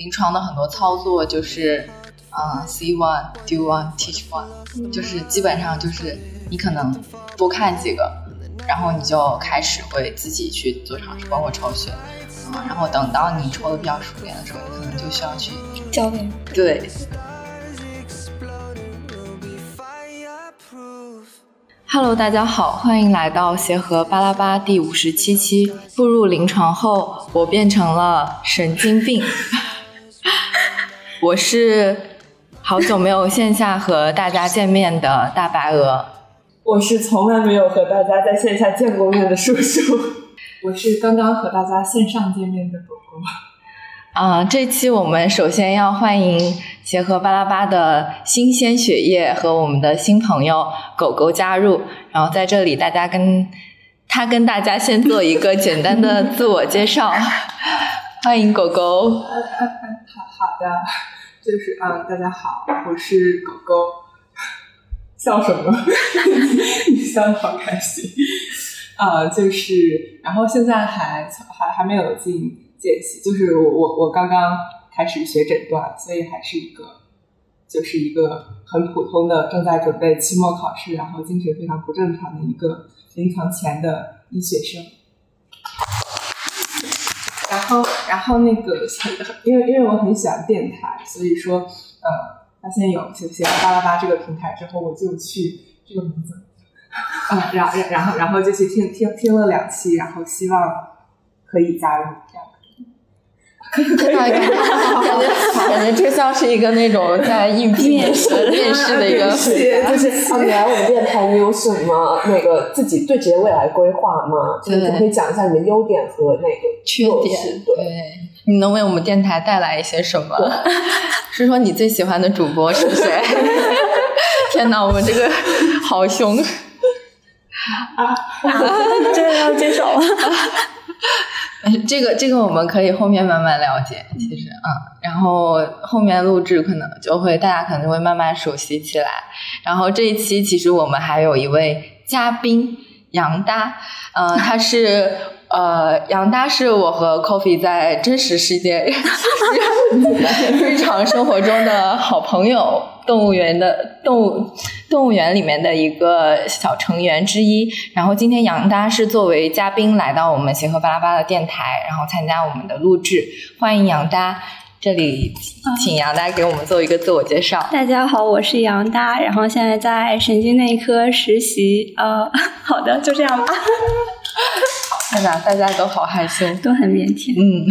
临床的很多操作就是，啊，see one, do one, teach one，就是基本上就是你可能多看几个，然后你就开始会自己去做尝试，包括抽血，嗯，然后等到你抽的比较熟练的时候，你可能就需要去教练。对。Hello，大家好，欢迎来到协和巴拉巴第五十七期。步入临床后，我变成了神经病。我是好久没有线下和大家见面的大白鹅。我是从来没有和大家在线下见过面的叔叔。我是刚刚和大家线上见面的狗狗。啊，这期我们首先要欢迎协和巴拉巴的新鲜血液和我们的新朋友狗狗加入。然后在这里，大家跟他跟大家先做一个简单的自我介绍。欢迎狗狗。好好的，就是啊，大家好，我是狗狗。笑什么？你笑的好开心。啊，就是，然后现在还还还没有进见习，就是我我我刚刚开始学诊断，所以还是一个，就是一个很普通的正在准备期末考试，然后精神非常不正常的一个临床前的医学生。然后，然后那个，因为因为我很喜欢电台，所以说，呃，发现有就写巴拉巴这个平台之后，我就去这个名字，啊，然然然后然后就去听听听了两期，然后希望可以加入。感觉感觉这像是一个那种在应聘面试面试的一个，就是啊你来我们电台，你有什么那个自己对职业未来规划吗？就是可以讲一下你的优点和那个缺点。对，你能为我们电台带来一些什么？是说你最喜欢的主播是谁？天哪，我们这个好凶！啊，真的要接手了？这个这个我们可以后面慢慢了解，其实嗯，然后后面录制可能就会大家可能就会慢慢熟悉起来。然后这一期其实我们还有一位嘉宾杨搭，呃，他是呃杨搭是我和 Coffee 在真实世界日常生活中的好朋友。动物园的动物动物园里面的一个小成员之一，然后今天杨搭是作为嘉宾来到我们协和巴拉巴的电台，然后参加我们的录制，欢迎杨搭。这里请杨搭给我们做一个自我介绍。大家好，我是杨搭，然后现在在神经内科实习。呃，好的，就这样吧。大家大家都好害羞，都很腼腆。嗯。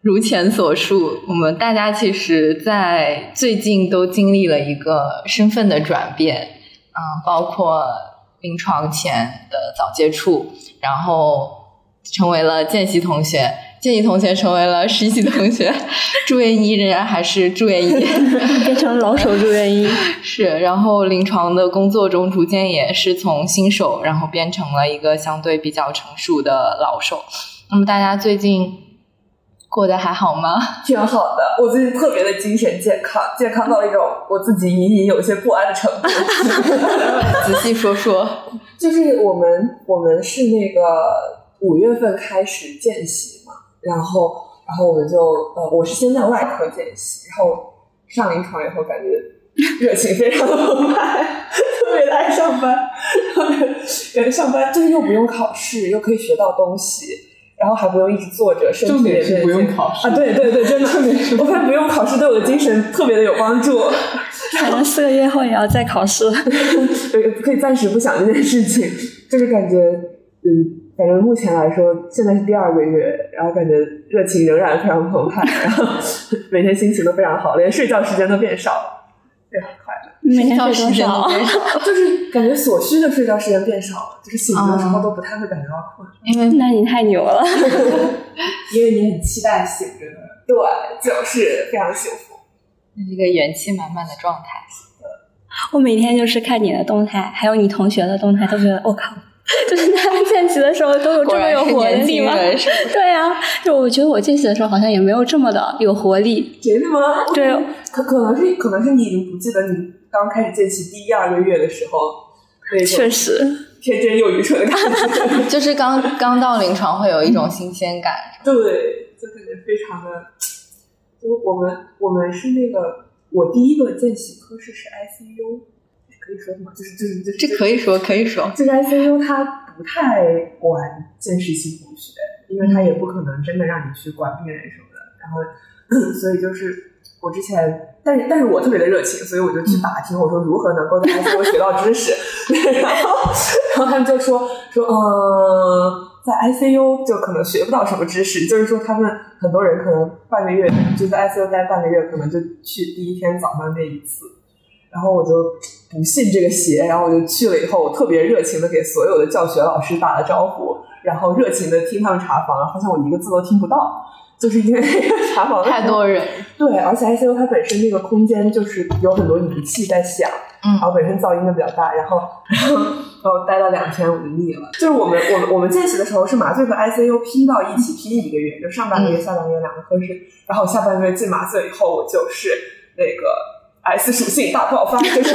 如前所述，我们大家其实，在最近都经历了一个身份的转变，嗯，包括临床前的早接触，然后成为了见习同学，见习同学成为了实习同学，住院医仍然还是住院医，变成老手住院医，是，然后临床的工作中逐渐也是从新手，然后变成了一个相对比较成熟的老手。那么大家最近。过得还好吗？挺好的，我最近特别的精神健康，健康到一种我自己隐隐有些不安的程度。仔细说说，就是我们我们是那个五月份开始见习嘛，然后然后我们就呃，我是先在外科见习，然后上临床以后感觉 热情非常的澎湃，特别的爱上班，感觉上班就是又不用考试，又可以学到东西。然后还不用一直坐着，身体也不用考试啊！对对对，真的，我发现不用考试对我的精神特别的有帮助。可能四个月后也要再考试，对，可以暂时不想这件事情，就是感觉，嗯，感觉目前来说，现在是第二个月，然后感觉热情仍然非常澎湃，然后 每天心情都非常好，连睡觉时间都变少了，非常快乐。每天睡多少？就是感觉所需的睡觉时间变少了，就是醒的时候都不太会感觉到困。因为那你太牛了，因为你很期待醒着的，对，就是非常幸福，那是一个元气满满的状态。我每天就是看你的动态，还有你同学的动态，都觉得我靠。就是大家见习的时候都有这么有活力吗？对呀，就我觉得我见习的时候好像也没有这么的有活力。真的吗？对，可可能是可能是你已经不记得你刚开始见习第一二个月的时候，确实 天真又愚蠢的感觉，就是刚刚到临床会有一种新鲜感。对，就感觉非常的就我们我们是那个我第一个见习科室是 ICU，可以说吗？就是就是就是这可以说可以说，这个 ICU 它不太管见实习同学，因为他也不可能真的让你去管病人什么的，然后 所以就是。我之前，但是但是我特别的热情，所以我就去打听，我说如何能够在 ICU 学到知识，然后然后他们就说说，嗯，在 ICU 就可能学不到什么知识，就是说他们很多人可能半个月就在 ICU 待半个月，可能就去第一天早上那一次，然后我就不信这个邪，然后我就去了以后，我特别热情的给所有的教学老师打了招呼，然后热情的听他们查房，发现我一个字都听不到。就是因为查房太多人，对，而且 ICU 它本身那个空间就是有很多仪器在响，嗯，然后本身噪音就比较大，然后 然后待了两天我就腻了。就是我们我们我们见习的时候是麻醉和 ICU 拼到一起拼一个月，就上半个月下半个月两个科室，然后下半个月进麻醉以后我就是那个 S 属性大爆发，就是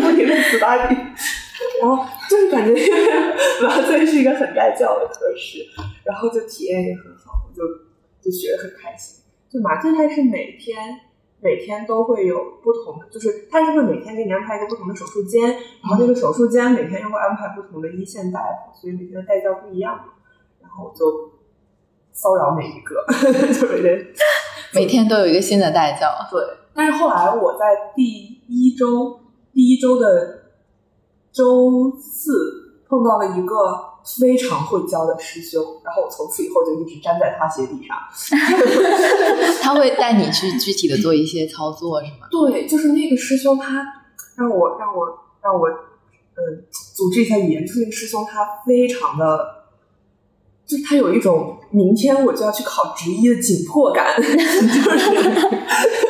不停的死打底，然后就是感觉 麻醉是一个很带教的科室，然后就体验也很好，我就。就学的很开心，就麻醉它是每天每天都会有不同的，就是它是会每天给你安排一个不同的手术间，然后那个手术间每天又会安排不同的一线大夫，所以每天的带教不一样嘛。然后我就骚扰每一个，就每天每天都有一个新的带教。对，但是后来我在第一周第一周的周四碰到了一个。非常会教的师兄，然后我从此以后就一直粘在他鞋底上。他会带你去具体的做一些操作，是吗？对，就是那个师兄，他让我让我让我呃组织一下语言。就是那个师兄，他非常的，就他有一种明天我就要去考职医的紧迫感，就是。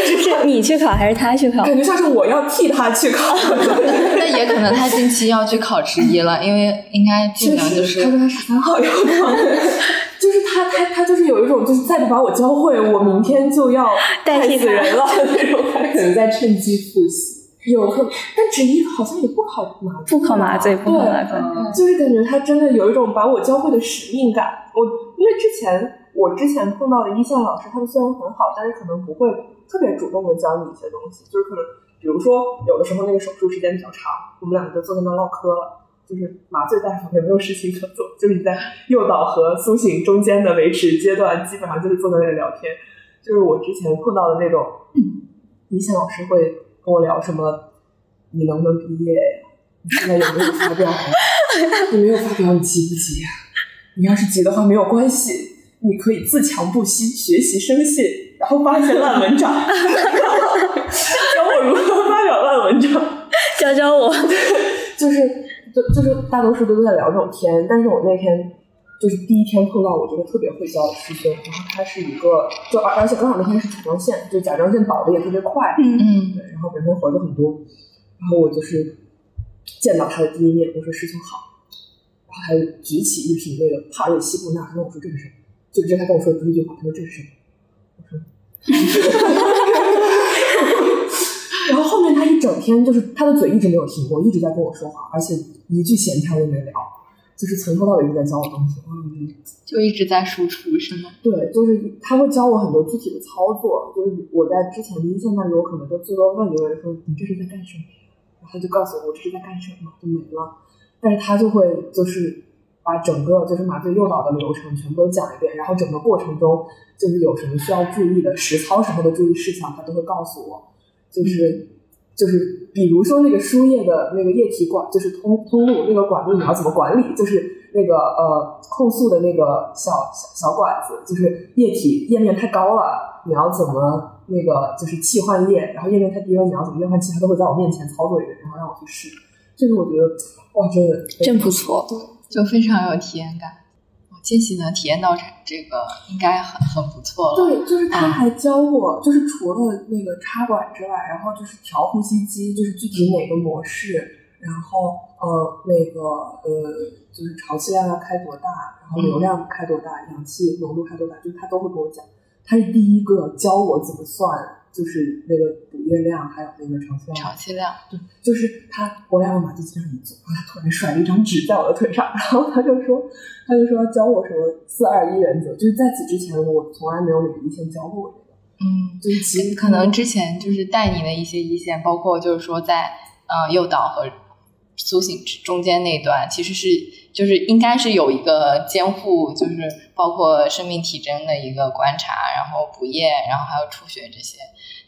是 你去考还是他去考？感觉像是我要替他去考。那也可能他近期要去考执医了，因为应该确实他说他十三号要考。就是他他他就是有一种就是再不把我教会，我明天就要代替死人了那种。他可能在趁机复习，有可能。但执医好像也不考麻醉，不考麻醉，不考麻醉。就是感觉他真的有一种把我教会的使命感。我因为之前我之前碰到的一线老师，他们虽然很好，但是可能不会。特别主动的教你一些东西，就是可能，比如说有的时候那个手术时间比较长，我们两个就坐在那唠嗑了，就是麻醉大夫也没有事情可做，就是你在诱导和苏醒中间的维持阶段，基本上就是坐在那里聊天。就是我之前碰到的那种，一线老师会跟我聊什么，你能不能毕业呀？你现在有没有发表？你没有发表，你急不急呀？你要是急的话没有关系，你可以自强不息，学习生信。然后发一些烂文章，教我如何发表烂文章，教教我。就是就就是大多数都在聊这种天，但是我那天就是第一天碰到我觉得特别会教的师兄，然后他是一个，就而而且刚好那天是甲状腺，就甲状腺倒的也特别快，嗯嗯，对，然后本身活就很多，然后我就是见到他的第一面，我说师兄好，然后他举起一瓶那个帕瑞西布纳，跟我说这是什么？就直接他跟我说的第一句话，他说这是什么？然后后面他一整天就是他的嘴一直没有停过，一直在跟我说话，而且一句闲谈都没聊，就是从头到尾一直在教我东西。嗯，就一直在输出是吗？对，就是他会教我很多具体的操作。就是我在之前的一线那里，我可能就最多问一问说你这是在干什么，然后他就告诉我我这是在干什么，就没了。但是他就会就是。把整个就是麻醉诱导的流程全部都讲一遍，然后整个过程中就是有什么需要注意的实操时候的注意事项，他都会告诉我。就是就是比如说那个输液的那个液体管，就是通通路那个管路你要怎么管理？就是那个呃控诉的那个小小小管子，就是液体液面太高了，你要怎么那个就是气换液？然后液面太低了，你要怎么液换气？他都会在我面前操作一遍，然后让我去试。这个我觉得哇，真的真不错。就非常有体验感，我见习能体验到这这个应该很很不错了。对，就是他还教我，就是除了那个插管之外，然后就是调呼吸机，就是具体哪个模式，然后呃那个呃就是潮气量要开多大，然后流量开多大，氧气浓度开多大，就是他都会跟我讲。他是第一个教我怎么算。就是那个补液量，还有那个潮气量。潮气量，对，就是他，我俩往马机上一坐，他突然甩了一张纸在我的腿上，然后他就说，他就说教我什么四二一原则，就是在此之前我从来没有哪个医生教过我这个。嗯，对，其实可能之前就是带你的一些一线，包括就是说在呃诱导和苏醒中间那段，其实是就是应该是有一个监护，就是包括生命体征的一个观察，然后补液，然后还有出血这些，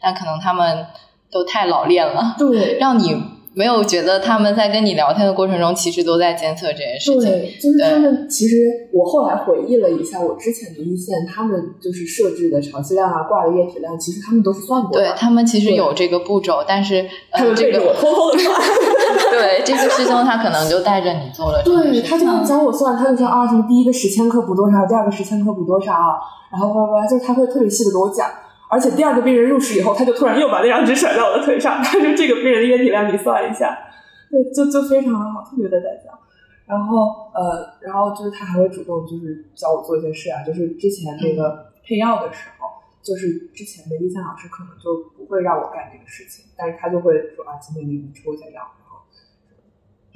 但可能他们都太老练了，对，让你。没有觉得他们在跟你聊天的过程中，其实都在监测这件事情。对，就是他们其实，我后来回忆了一下，我之前的一线，他们就是设置的潮汐量啊、挂的液体量，其实他们都是算过的。对他们其实有这个步骤，但是他们这个我偷偷的算。对，这个师兄他可能就带着你做了。对，他就教我算，他就说啊，什么第一个十千克补多少，第二个十千克补多少，然后叭叭，就是他会特别细的给我讲。而且第二个病人入室以后，他就突然又把那张纸甩在我的腿上，他说这个病人的液体量你算一下。对，就就非常的好，特别的带教。然后呃，然后就是他还会主动就是教我做一些事啊，就是之前那个配药的时候，就是之前的医生老师可能就不会让我干这个事情，但是他就会说啊，今天给你抽一下药，然后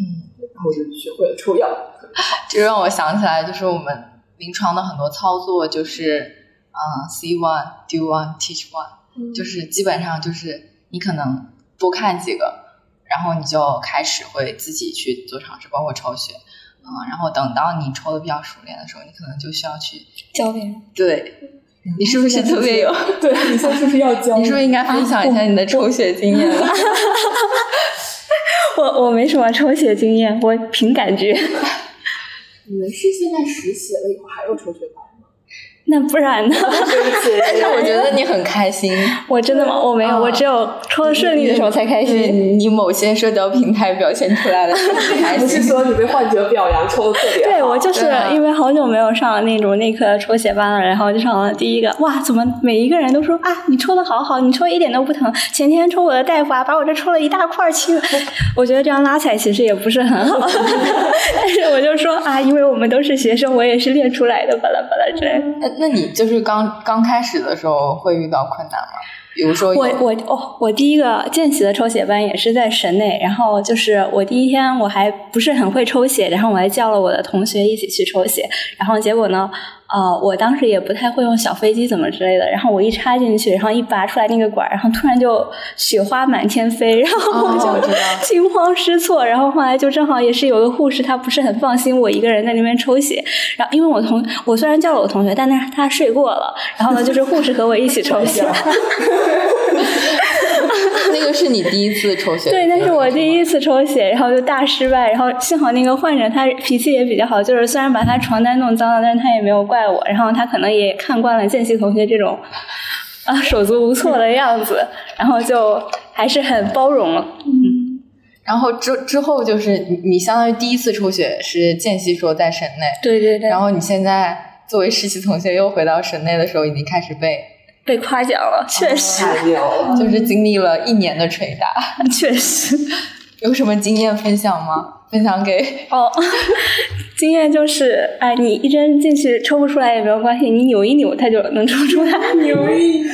嗯，然后我就学会了抽药。这让我想起来，就是我们临床的很多操作，就是嗯，see one, do one, teach one，就是基本上就是你可能多看几个。然后你就开始会自己去做尝试，包括抽血，嗯，然后等到你抽的比较熟练的时候，你可能就需要去教别人。对，你是不是特别有？对，你现在是不是要教？你是不是应该分享一下你的抽血经验了？我我没什么抽血经验，我凭感觉。你们是现在实习了以后还有抽血班？那不然呢？但是我觉得你很开心。我真的吗？我没有，我只有抽的顺利的时候才开心。你某些社交平台表现出来的开心。不是说你被患者表扬抽的特别对，我就是因为好久没有上那种内科抽血班了，然后就上了第一个。哇，怎么每一个人都说啊，你抽的好好，你抽一点都不疼。前天抽我的大夫啊，把我这抽了一大块去。我觉得这样拉踩其实也不是很好。但是我就说啊，因为我们都是学生，我也是练出来的，巴拉巴拉之类。那你就是刚刚开始的时候会遇到困难吗？比如说，我我哦，我第一个见习的抽血班也是在神内，然后就是我第一天我还不是很会抽血，然后我还叫了我的同学一起去抽血，然后结果呢？呃，我当时也不太会用小飞机怎么之类的，然后我一插进去，然后一拔出来那个管然后突然就雪花满天飞，然后我就 惊慌失措，然后后来就正好也是有个护士，她不是很放心我一个人在那边抽血，然后因为我同我虽然叫了我同学，但是他睡过了，然后呢就是护士和我一起抽血。那个是你第一次抽血？对，那是我第一次抽血，然后就大失败。然后幸好那个患者他脾气也比较好，就是虽然把他床单弄脏了，但是他也没有怪我。然后他可能也看惯了见习同学这种啊手足无措的样子，然后就还是很包容了。嗯，然后之之后就是你你相当于第一次抽血是见习时候在省内，对对对。然后你现在作为实习同学又回到省内的时候，已经开始被。被夸奖了，确实，就是经历了一年的捶打，确实。有什么经验分享吗？分享给哦，经验就是，哎，你一针进去抽不出来也没有关系，你扭一扭它就能抽出来。扭一扭，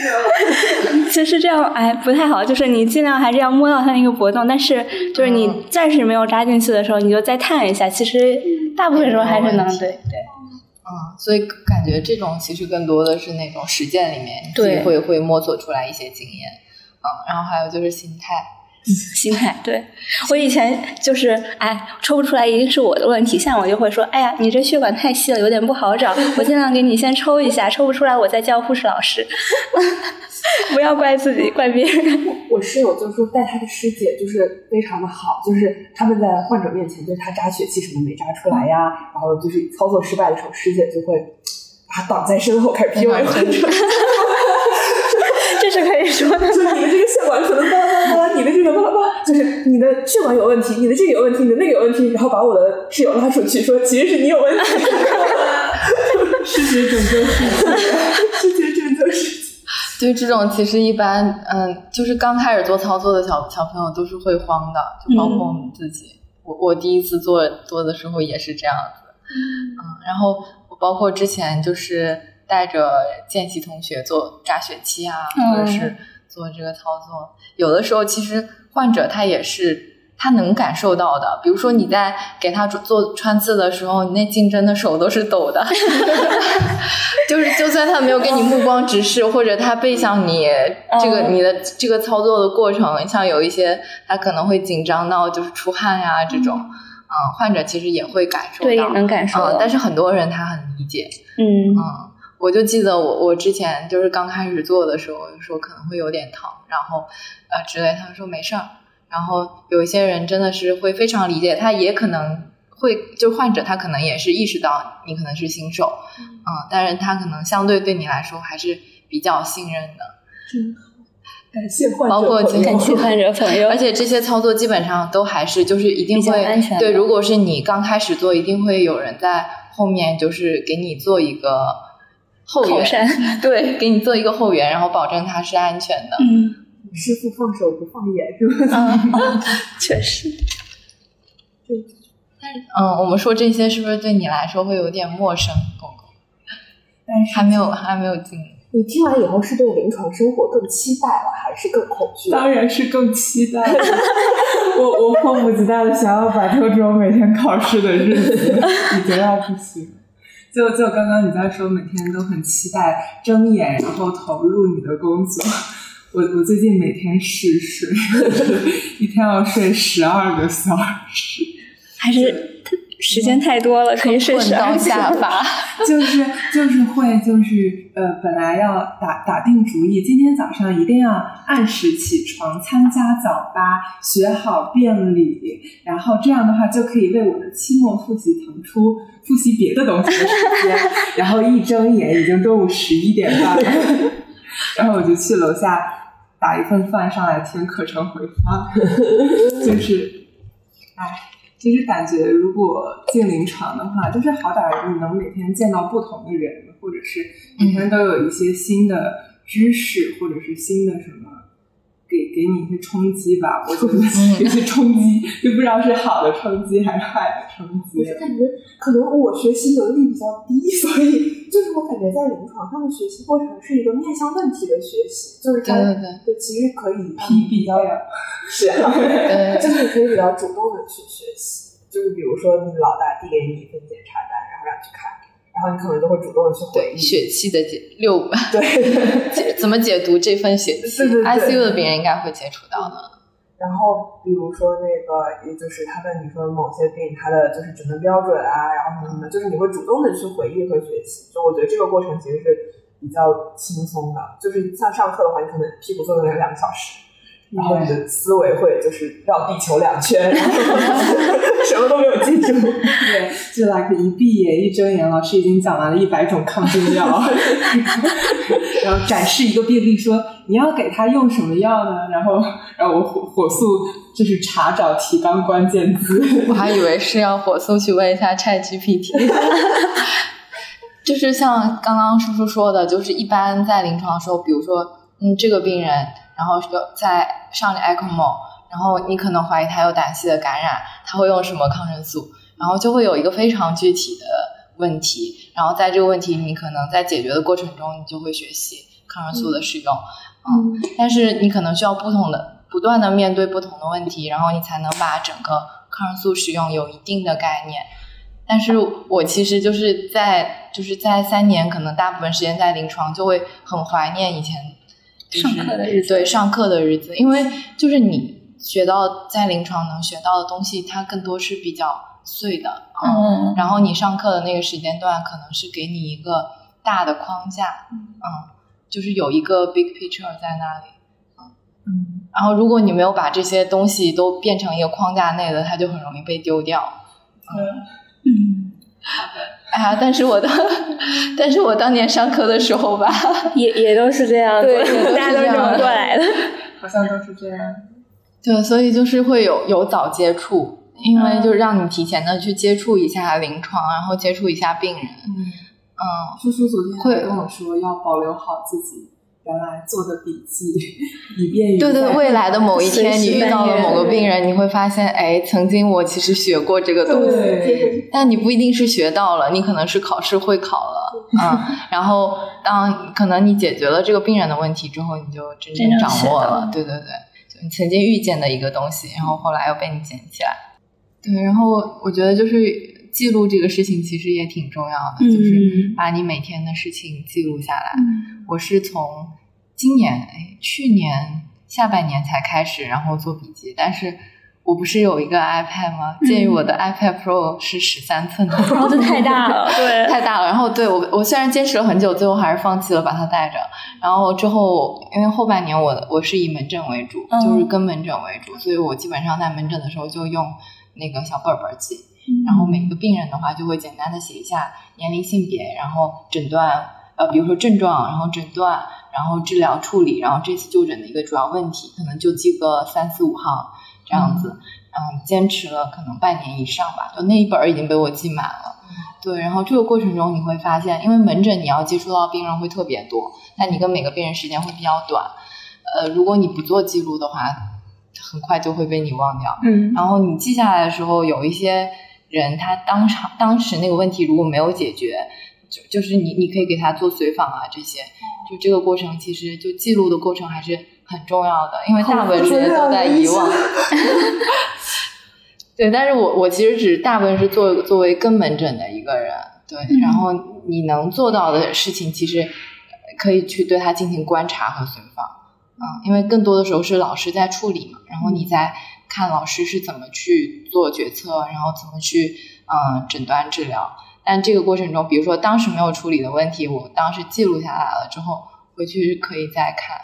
其实这样哎不太好，就是你尽量还是要摸到它那个搏动，但是就是你暂时没有扎进去的时候，你就再探一下，其实大部分时候还是能对对。嗯，所以感觉这种其实更多的是那种实践里面自己会会摸索出来一些经验，嗯，然后还有就是心态，心态，对我以前就是哎抽不出来一定是我的问题，像我就会说，哎呀你这血管太细了，有点不好找，我尽量给你先抽一下，抽不出来我再叫护士老师。不要怪自己，怪别人。我室友就说带他的师姐就是非常的好，就是他们在患者面前，就是他扎血气什么没扎出来呀，然后就是操作失败的时候，师姐就会把他挡在身后开始 PUA 患者。这是可以说的。就你们这个血管可能巴拉巴拉，你的这个巴拉巴拉，就是你的血管有问题，你的这个有问题，你的那个有问题，然后把我的室友拉出去说，其实是你有问题。师姐拯救世界，师姐拯救世界。对这种其实一般，嗯，就是刚开始做操作的小小朋友都是会慌的，就包括我们自己。我我第一次做做的时候也是这样子，嗯，然后我包括之前就是带着见习同学做扎血期啊，或者是做这个操作，有的时候其实患者他也是他能感受到的，比如说你在给他做穿刺的时候，你那竞争的手都是抖的，就是就算他没有给你目光直视，或者他背向你，这个你的这个操作的过程，像有一些他可能会紧张到就是出汗呀这种，嗯，患者其实也会感受到，对，也能感受到，但是很多人他很理解，嗯。嗯，我就记得我我之前就是刚开始做的时候，说可能会有点疼，然后呃之类，他们说没事儿。然后有一些人真的是会非常理解，他也可能会，就患者他可能也是意识到你可能是新手，嗯，但是他可能相对对你来说还是比较信任的。真好，感谢患者包括感谢患者朋友。而且这些操作基本上都还是就是一定会安全。对，如果是你刚开始做，一定会有人在后面就是给你做一个后援，对，给你做一个后援，然后保证它是安全的。嗯。师傅放手不放眼，是吧？确实。对，但是，嗯，我们说这些是不是对你来说会有点陌生？狗狗，但是还没有，还没有经历。你听完以后是对临床生活更期待了，还是更恐惧？当然是更期待。我我迫不及待的想要摆脱这种每天考试的日子，已经要不行。就就刚刚你在说每天都很期待睁眼，然后投入你的工作。我我最近每天嗜睡，一天要睡十二个小时，还是时间太多了，可以睡十二下吧。就是就是会就是呃，本来要打打定主意，今天早上一定要按时起床，参加早八，学好辩理，然后这样的话就可以为我的期末复习腾出复习别的东西的时间。然后一睁眼，已经中午十一点半了，然后我就去楼下。打一份饭上来听课程回放，就是，哎，其实感觉如果进临床的话，就是好歹你能每天见到不同的人，或者是每天都有一些新的知识，或者是新的什么。给给你一些冲击吧，我觉得有 些冲击，就不知道是好的冲击还是坏的冲击。我是感觉可能我学习能力比较低，所以就是我感觉在临床上的学习过程是一个面向问题的学习，就是对对对，对，其实可以比较是，就是你可以比较主动的去学习，就是比如说你老大递给你一份检查单，然后让你去看。然后你可能就会主动的去回忆血气的解六对 怎么解读这份血气？ICU 的病人应该会接触到的。然后比如说那个，也就是他问你说某些病他的就是诊断标准啊，然后什么什么，就是你会主动的去回忆和学习。就我觉得这个过程其实是比较轻松的，就是像上课的话，你可能屁股坐在那两个小时。然后你的思维会就是绕地球两圈，然后 什么都没有记住。对，就 like 一闭眼一睁眼，老师已经讲完了一百种抗菌药，然后展示一个病例，说你要给他用什么药呢？然后，然后我火火速就是查找提纲关键字。我还以为是要火速去问一下 ChatGPT。就是像刚刚叔叔说的，就是一般在临床的时候，比如说，嗯，这个病人。然后要在上 ECMO，然后你可能怀疑他有胆系的感染，他会用什么抗生素？然后就会有一个非常具体的问题，然后在这个问题你可能在解决的过程中，你就会学习抗生素的使用，嗯，但是你可能需要不同的不断的面对不同的问题，然后你才能把整个抗生素使用有一定的概念。但是我其实就是在就是在三年，可能大部分时间在临床，就会很怀念以前。上课的日子，对上课的日子，因为就是你学到在临床能学到的东西，它更多是比较碎的，嗯，然后你上课的那个时间段，可能是给你一个大的框架，嗯，就是有一个 big picture 在那里，嗯，然后如果你没有把这些东西都变成一个框架内的，它就很容易被丢掉，嗯，嗯，好的。哎呀，但是我的，但是我当年上课的时候吧，也也都是这样，对，大家都这么过来的，好像都是这样。对，所以就是会有有早接触，因为就让你提前的去接触一下临床，然后接触一下病人。嗯嗯，叔叔昨天会跟我说要保留好自己。原来做的笔记，以便于对对未来的某一天，你遇到了某个病人，你会发现，哎，曾经我其实学过这个东西，但你不一定是学到了，你可能是考试会考了，嗯，然后当可能你解决了这个病人的问题之后，你就真正掌握了，对对对，就你曾经遇见的一个东西，然后后来又被你捡起来。对，然后我觉得就是记录这个事情其实也挺重要的，就是把你每天的事情记录下来。我是从今年哎去年下半年才开始，然后做笔记，但是。我不是有一个 iPad 吗？鉴于我的 iPad Pro 是十三寸的，这太大了，对，太大了。然后对我，我虽然坚持了很久，最后还是放弃了把它带着。然后之后，因为后半年我我是以门诊为主，就是跟门诊为主，所以我基本上在门诊的时候就用那个小本本记。然后每个病人的话，就会简单的写一下年龄、性别，然后诊断，呃，比如说症状，然后诊断，然后治疗处理，然后这次就诊的一个主要问题，可能就记个三四五行。这样子，嗯，坚持了可能半年以上吧，就那一本已经被我记满了。对，然后这个过程中你会发现，因为门诊你要接触到病人会特别多，但你跟每个病人时间会比较短。呃，如果你不做记录的话，很快就会被你忘掉。嗯。然后你记下来的时候，有一些人他当场当时那个问题如果没有解决，就就是你你可以给他做随访啊这些，就这个过程其实就记录的过程还是。很重要的，因为大部分时间都在遗忘。对，但是我我其实只大部分是作作为跟门诊的一个人，对，然后你能做到的事情，其实可以去对他进行观察和随访，嗯，因为更多的时候是老师在处理嘛，然后你在看老师是怎么去做决策，然后怎么去嗯诊断治疗。但这个过程中，比如说当时没有处理的问题，我当时记录下来了之后，回去可以再看。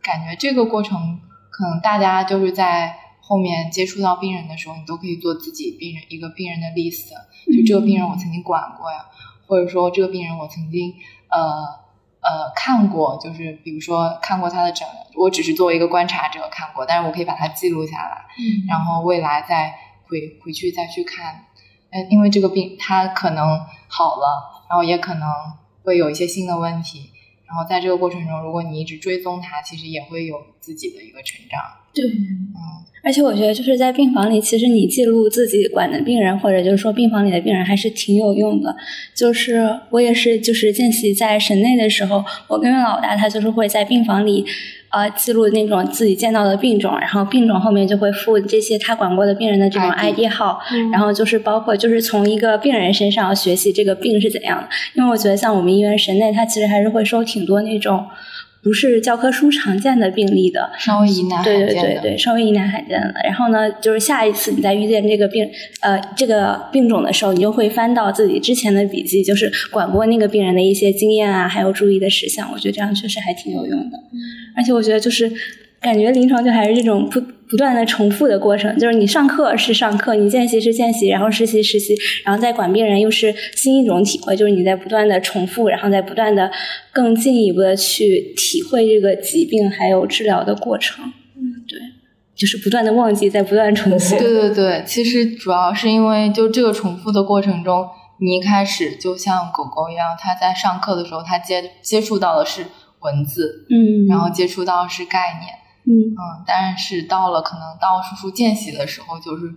感觉这个过程，可能大家就是在后面接触到病人的时候，你都可以做自己病人一个病人的 list，就这个病人我曾经管过呀，或者说这个病人我曾经呃呃看过，就是比如说看过他的诊，我只是作为一个观察者看过，但是我可以把它记录下来，然后未来再回回去再去看，嗯，因为这个病他可能好了，然后也可能会有一些新的问题。然后在这个过程中，如果你一直追踪它，其实也会有自己的一个成长。对，嗯，而且我觉得就是在病房里，其实你记录自己管的病人，或者就是说病房里的病人，还是挺有用的。就是我也是，就是见习在省内的时候，我跟老大他就是会在病房里。呃，记录那种自己见到的病种，然后病种后面就会附这些他管过的病人的这种 ID 号，然后就是包括就是从一个病人身上学习这个病是怎样的，因为我觉得像我们医院神内，他其实还是会收挺多那种。不是教科书常见的病例的，稍微疑难对对对对，稍微疑难罕见的。然后呢，就是下一次你再遇见这个病呃这个病种的时候，你就会翻到自己之前的笔记，就是管过那个病人的一些经验啊，还有注意的事项。我觉得这样确实还挺有用的。而且我觉得就是。感觉临床就还是这种不不断的重复的过程，就是你上课是上课，你见习是见习，然后实习实习，然后再管病人又是新一种体会，就是你在不断的重复，然后再不断的更进一步的去体会这个疾病还有治疗的过程。嗯，对，就是不断的忘记，在不断重复。对对对，其实主要是因为就这个重复的过程中，你一开始就像狗狗一样，它在上课的时候，它接接触到的是文字，嗯，然后接触到的是概念。嗯。嗯，但是到了可能到叔叔见习的时候，就是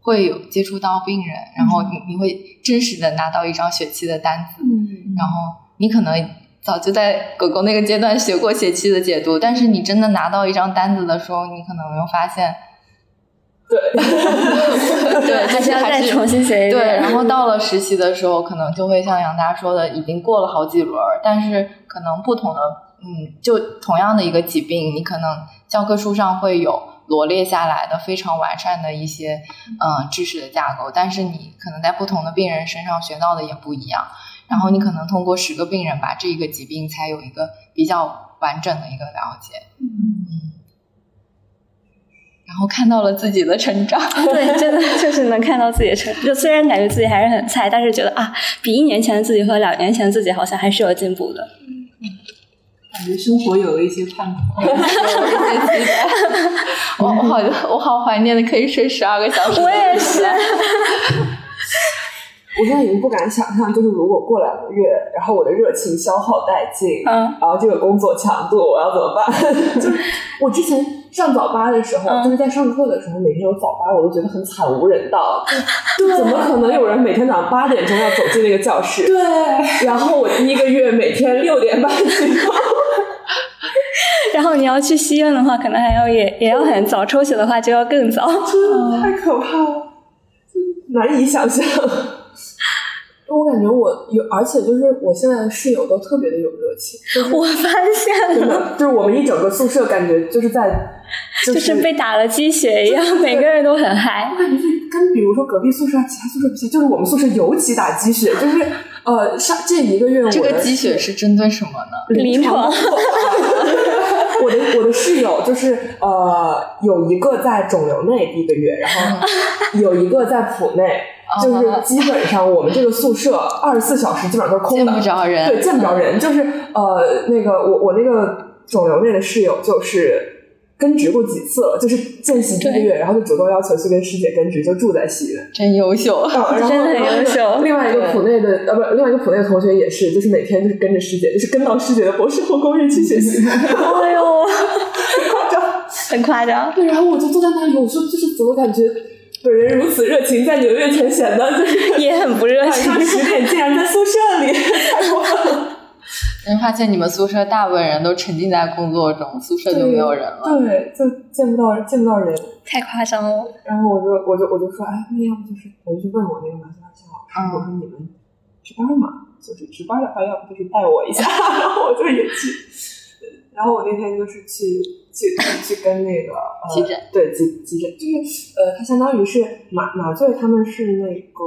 会有接触到病人，然后你你会真实的拿到一张血气的单子，嗯，然后你可能早就在狗狗那个阶段学过血气的解读，但是你真的拿到一张单子的时候，你可能又发现，对，对，还是要再重新学一遍。对，然后到了实习的时候，可能就会像杨达说的，已经过了好几轮，但是可能不同的，嗯，就同样的一个疾病，你可能。教科书上会有罗列下来的非常完善的一些嗯知识的架构，但是你可能在不同的病人身上学到的也不一样。然后你可能通过十个病人把这一个疾病才有一个比较完整的一个了解。嗯，然后看到了自己的成长，对，真的 就是能看到自己的成。就虽然感觉自己还是很菜，但是觉得啊，比一年前的自己和两年前的自己好像还是有进步的。感觉生活有了一些盼头，有一些期待。我我好我好怀念的可以睡十二个小时。我也是。我现在已经不敢想象，就是如果过两个月，然后我的热情消耗殆尽，嗯，然后这个工作强度我要怎么办？就是我之前上早八的时候，就是在上课的时候，每天有早八，我都觉得很惨无人道。对，怎么可能有人每天早上八点钟要走进那个教室？对。然后我第一个月每天六点半起床。然后你要去西院的话，可能还要也也要很早；抽血的话就要更早。真的太可怕了，难以想象。我感觉我有，而且就是我现在的室友都特别的有热情。我发现了，就是我们一整个宿舍感觉就是在，就是被打了鸡血一样，每个人都很嗨。我感觉跟比如说隔壁宿舍、其他宿舍比，就是我们宿舍尤其打鸡血，就是呃上这一个月，这个鸡血是针对什么呢？临床。我的我的室友就是呃有一个在肿瘤内第一个月，然后 有一个在普内。就是基本上我们这个宿舍二十四小时基本上都是空的，见不着人。对，见不着人。就是呃，那个我我那个肿瘤内的室友就是根植过几次了，就是见习第一个月，然后就主动要求去跟师姐根植，就住在西院，真优秀，真的很优秀。另外一个普内的呃，不，另外一个普内的同学也是，就是每天就是跟着师姐，就是跟到师姐的博士后公寓去学习。哎呦，很夸张，很夸张。对，然后我就坐在那里，我说就是怎么感觉。本人如此热情，在你的面前显得就是也很不热情。晚上十点竟然在宿舍里，太过分了。能发现你们宿舍大部分人都沉浸在工作中，宿舍就没有人了。对，就见不到见不到人，太夸张了。然后我就我就我就说，哎，那要不就是，我就去问我那个马小小老师，我说你们值班吗？就是值班的话，要不就是带我一下，然后我就也去。然后我那天就是去。去去跟那个急诊，对急急诊，就是呃，他相当于是麻麻醉，他们是那个，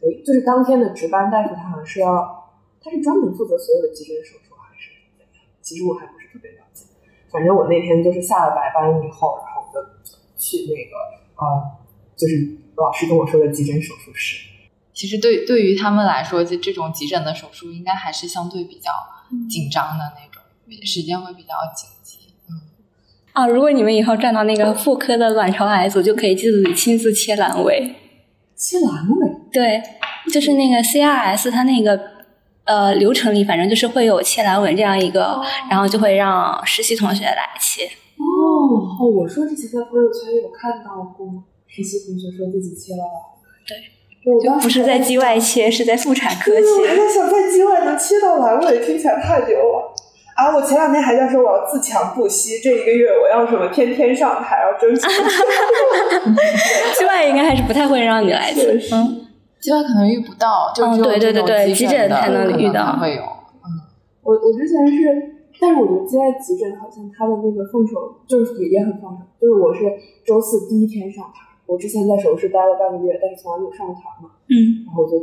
哎，就是当天的值班大夫，他好像是要，他是专门负责所有的急诊手术还是怎样？其实我还不是特别了解。反正我那天就是下了白班以后，然后我就去那个呃，就是老师跟我说的急诊手术室。其实对对于他们来说，就这种急诊的手术，应该还是相对比较紧张的那种，时间会比较紧急。嗯。啊！如果你们以后转到那个妇科的卵巢癌组，就可以自己亲自切阑尾。切阑尾？对，就是那个 CRS，它那个呃流程里，反正就是会有切阑尾这样一个，然后就会让实习同学来切。哦哦，我说之前在朋友圈有看到过实习同学说自己切了。对，就不是在机外切，是在妇产科切。我在想，在机外能切到阑尾，听起来太牛了。啊！我前两天还在说我要自强不息，这一个月我要什么天天上台，要争取。机外应该还是不太会让你来的，嗯，之外可能遇不到，就对对对对，急诊才能遇到，会有。嗯，我我之前是，但是我觉得接外急诊好像他的那个放手就是也也很放手，就是我是周四第一天上台，我之前在手术室待了半个月，但是从来没有上过台嘛，嗯，然后我就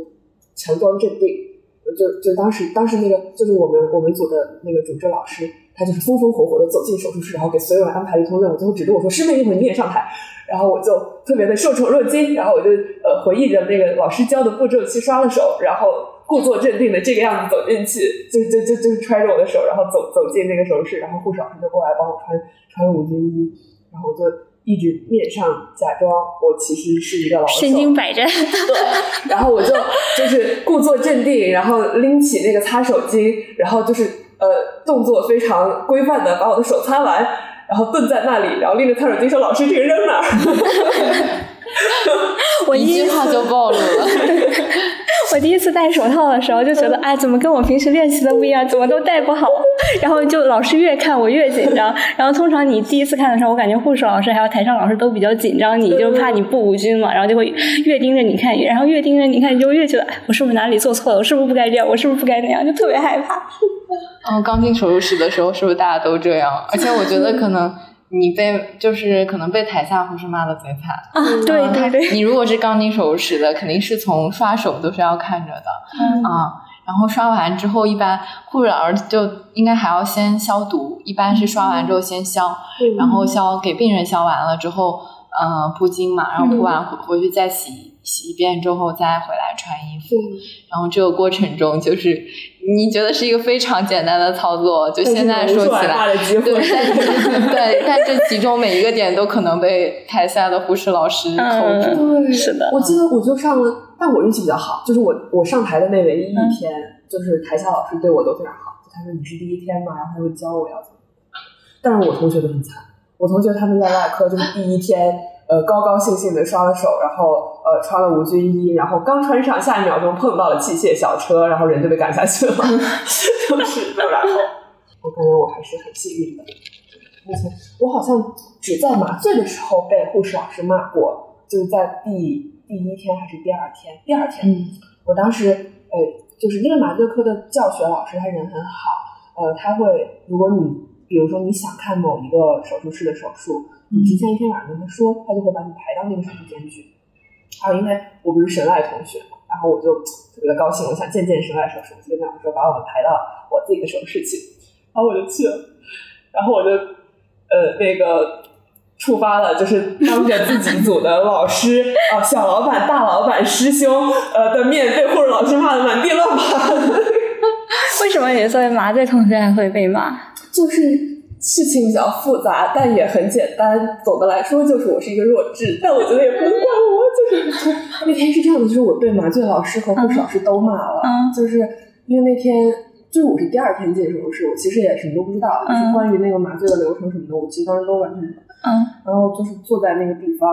强装镇定。就就当时当时那个就是我们我们组的那个主治老师，他就是风风火火的走进手术室，然后给所有人安排了一通任务，最后指着我说：“师妹，一会儿你也上台。”然后我就特别的受宠若惊，然后我就呃回忆着那个老师教的步骤去刷了手，然后故作镇定的这个样子走进去，就就就就揣着我的手，然后走走进那个手术室，然后护士老师就过来帮我穿穿五军衣，然后我就。一直面上假装我其实是一个老手，身经百战。对，然后我就就是故作镇定，然后拎起那个擦手巾，然后就是呃动作非常规范的把我的手擦完，然后蹲在那里，然后拎着擦手巾说：“老师，这个扔哪儿？” 我一句话就暴露了。我第一次戴手套的时候就觉得，哎，怎么跟我平时练习的不一样？怎么都戴不好？然后就老师越看我越紧张。然后通常你第一次看的时候，我感觉护士老师还有台上老师都比较紧张，你就怕你不无菌嘛，然后就会越盯着你看，然后越盯着你看，你就越觉得，我是不是哪里做错了？我是不是不该这样？我是不是不该那样？就特别害怕。哦，刚进手术室的时候，是不是大家都这样？而且我觉得可能。你被就是可能被台下护士骂的贼惨啊！对对对，你如果是刚进手术室的，肯定是从刷手都是要看着的啊。然后刷完之后，一般护士老师就应该还要先消毒，一般是刷完之后先消，然后消给病人消完了之后，嗯，铺巾嘛，然后铺完回回去再洗。洗一遍之后再回来穿衣服，然后这个过程中就是你觉得是一个非常简单的操作，就现在说起来，对，对，但这其中每一个点都可能被台下的护士老师扣住。对，是的。我记得我就上了，但我运气比较好，就是我我上台的那唯一一天，就是台下老师对我都非常好，就他说你是第一天嘛，然后他会教我要怎么。但是我同学都很惨，我同学他们在外科就是第一天。呃，高高兴兴的刷了手，然后呃穿了无菌衣，然后刚穿上，下一秒钟碰到了器械小车，然后人就被赶下去了，就是然后我感觉我还是很幸运的。目前我好像只在麻醉的时候被护士老师骂过，就是在第第一天还是第二天？第二天，嗯，我当时呃，就是那个麻醉科的教学老师他人很好，呃，他会如果你比如说你想看某一个手术室的手术，你提前一天晚上跟他说，他就会把你排到那个手术间去。还有因为我不是神外同学嘛，然后我就特别的高兴，我想见见神外手术，就跟他们说把我们排到我自己的手术室去，然后我就去了，然后我就。呃，那个触发了，就是当着自己组的老师啊，小老板、大老板、师兄呃的面，被护士老师骂的满地乱爬。为什么你作为麻醉同学还会被骂？就是事情比较复杂，但也很简单。总的来说，就是我是一个弱智，但我觉得也不能怪我。就是 那天是这样的，就是我被麻醉老师和护士老师都骂了，就是因为那天。就是我是第二天进手术室，我其实也什么都不知道，就是关于那个麻醉的流程什么的，我其实当时都完全不懂。嗯，然后就是坐在那个地方，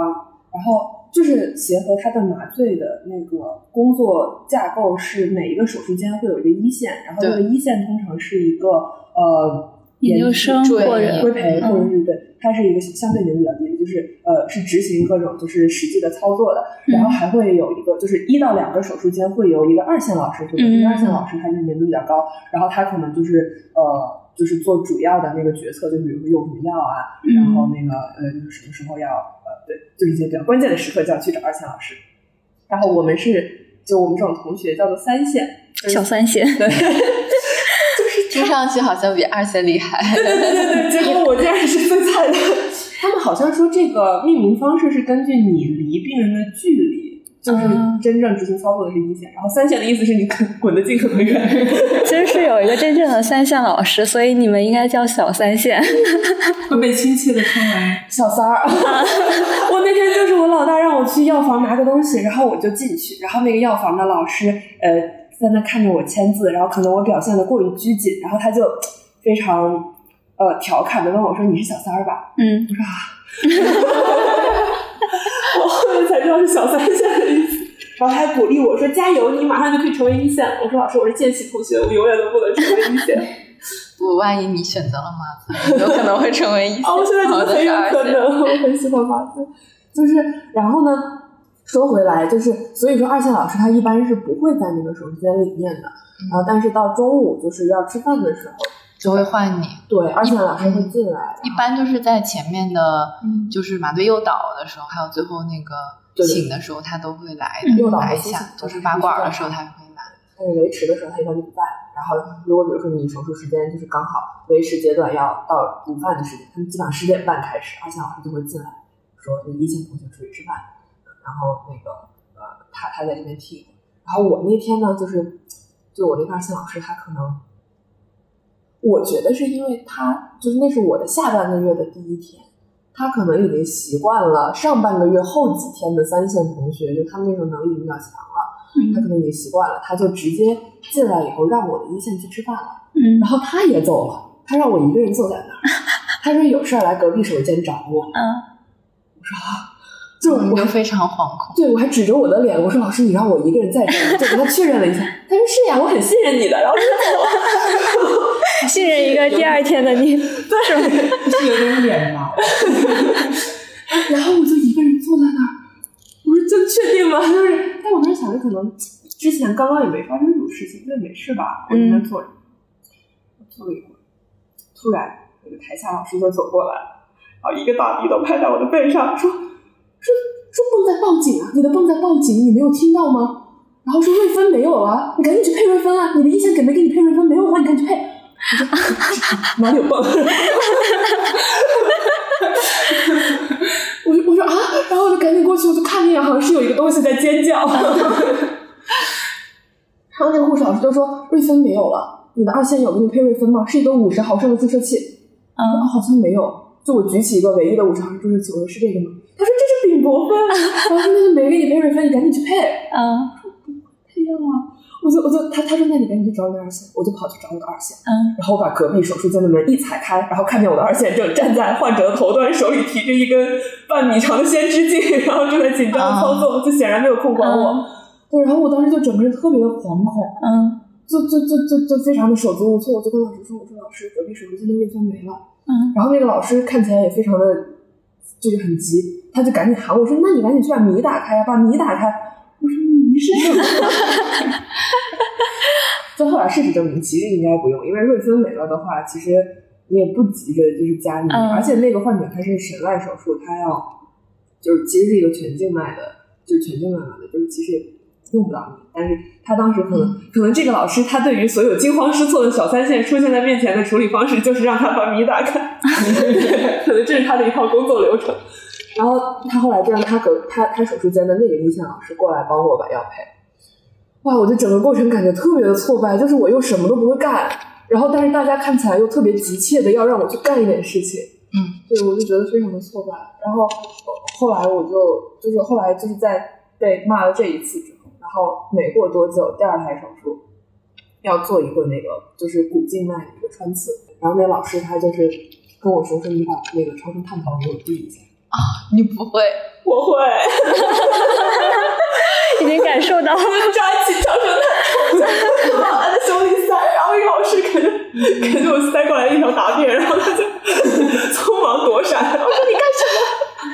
然后就是协和它的麻醉的那个工作架构是每一个手术间会有一个一线，然后这个一线通常是一个呃。研究生或者规培，或者是对，它是一个相对年龄比较低的，就是呃是执行各种就是实际的操作的，然后还会有一个就是一到两个手术间会由一个二线老师负责，这个二线老师他就是年度比较高，然后他可能就是呃就是做主要的那个决策，就比如说用什么药啊，然后那个呃就是什么时候要呃对，就是一些比较关键的时刻就要去找二线老师，然后我们是就我们这种同学叫做三线，小三线，对。听上去好像比二线厉害，对对对对，结果我竟然是最菜的。他们好像说这个命名方式是根据你离病人的距离，就是真正执行操作的是一线，然后三线的意思是你滚滚得近可能远。其实是有一个真正的三线老师，所以你们应该叫小三线，会被亲切的称为小三儿。我那天就是我老大让我去药房拿个东西，然后我就进去，然后那个药房的老师呃。在那看着我签字，然后可能我表现的过于拘谨，然后他就非常呃调侃的问我说：“你是小三儿吧？”嗯，我说啊，我后面才知道是小三线的意思。然后他还鼓励我说：“加油，你马上就可以成为一线。”我说：“老师，我是见习同学，我永远都不能成为一线。”不，万一你选择了麻醉，有可能会成为一线。哦，我现在觉得很有可能，我很喜欢麻醉。就是，然后呢？说回来，就是所以说，二线老师他一般是不会在那个手术间里面的。然后，但是到中午就是要吃饭的时候，就会换你。对，二线老师会进来。一般就是在前面的，就是麻醉诱导的时候，还有最后那个请的时候，他都会来诱导一下。就是拔管的时候，他也会来。但是维持的时候，他一般就不在。然后，如果比如说你手术时间就是刚好维持阶段要到午饭的时间，他们基本上十点半开始，二线老师就会进来，说你一线同学出去吃饭。然后那个呃，他他在这边替，然后我那天呢，就是就我那二线老师，他可能，我觉得是因为他就是那是我的下半个月的第一天，他可能已经习惯了上半个月后几天的三线同学，就他们那种能力比较强了，他可能已经习惯了，他就直接进来以后让我的一线去吃饭了，嗯，然后他也走了，他让我一个人坐在那儿，他说有事儿来隔壁手间找我，嗯，我说啊。就我就非常惶恐，对我还指着我的脸，我说：“老师，你让我一个人在这儿。”就跟他确认了一下，他说：“是呀，我很信任你的。”然后就走了，信任一个第二天的你，对，是有点脸嘛。然后我就一个人坐在那儿，我说：“真确定吗？”就是，但我当时想着，可能之前刚刚也没发生什么事情，那没事吧？我在那坐着，坐了一会儿，突然那个台下老师就走过来，然后一个大逼斗拍在我的背上，说。说说泵在报警啊！你的泵在报警，你没有听到吗？然后说瑞芬没有啊，你赶紧去配瑞芬啊！你的一线给没给你配瑞芬？没有的话，你赶紧去配。哪里有泵？我就我说啊，然后我就赶紧过去，我就看那眼，好像是有一个东西在尖叫。然后那个护士老师就说瑞芬没有了，你的二线有给你配瑞芬吗？是一个五十毫升的注射器。啊，好像没有。就我举起一个唯一的五十毫升注射器，我说是这个吗？他说这是。丙泊酚，然后那个没给你配瑞芬，你赶紧去配。嗯，配药啊！我就我就他他说那你赶紧去找你的二线，我就跑去找我的二线。嗯，然后我把隔壁手术间的门一踩开，然后看见我的二线正站在患者的头端，手里提着一根半米长的先知镜，然后正在紧张的操作，就显然没有空管我。对，然后我当时就整个人特别的惶恐。嗯，就就就就就非常的手足无措，我就跟老师说：“我说老师，隔壁手术间的瑞芬没了。”嗯，然后那个老师看起来也非常的，就是很急，他就赶紧喊我说：“那你赶紧去把米打开呀，把米打开。”我说：“米是什么？” 最后来事实证明，其实应该不用，因为瑞芬没了的话，其实你也不急着就是加米，而且那个患者他是神外手术，他要就是其实是一个全静脉的，就是全静脉的，就是其实。用不到你，但是他当时可能可能这个老师他对于所有惊慌失措的小三线出现在面前的处理方式就是让他把米打开，可能这是他的一套工作流程。然后他后来就让他给他他手术间的那个一线老师过来帮我把药配。哇，我就整个过程感觉特别的挫败，就是我又什么都不会干，然后但是大家看起来又特别急切的要让我去干一点事情，嗯，对，我就觉得非常的挫败。然后后来我就就是后来就是在被骂了这一次之后。然后没过多久，第二台手术要做一个那个就是骨静脉的一个穿刺，然后那老师他就是跟我说说你把那个超声探头给我递一下啊，你不会，我会，已经感受到，抓起超声探头往他的胸里塞，然后那个老师感觉。感觉我塞过来一条大便，然后他就 匆忙躲闪，我说你干什么？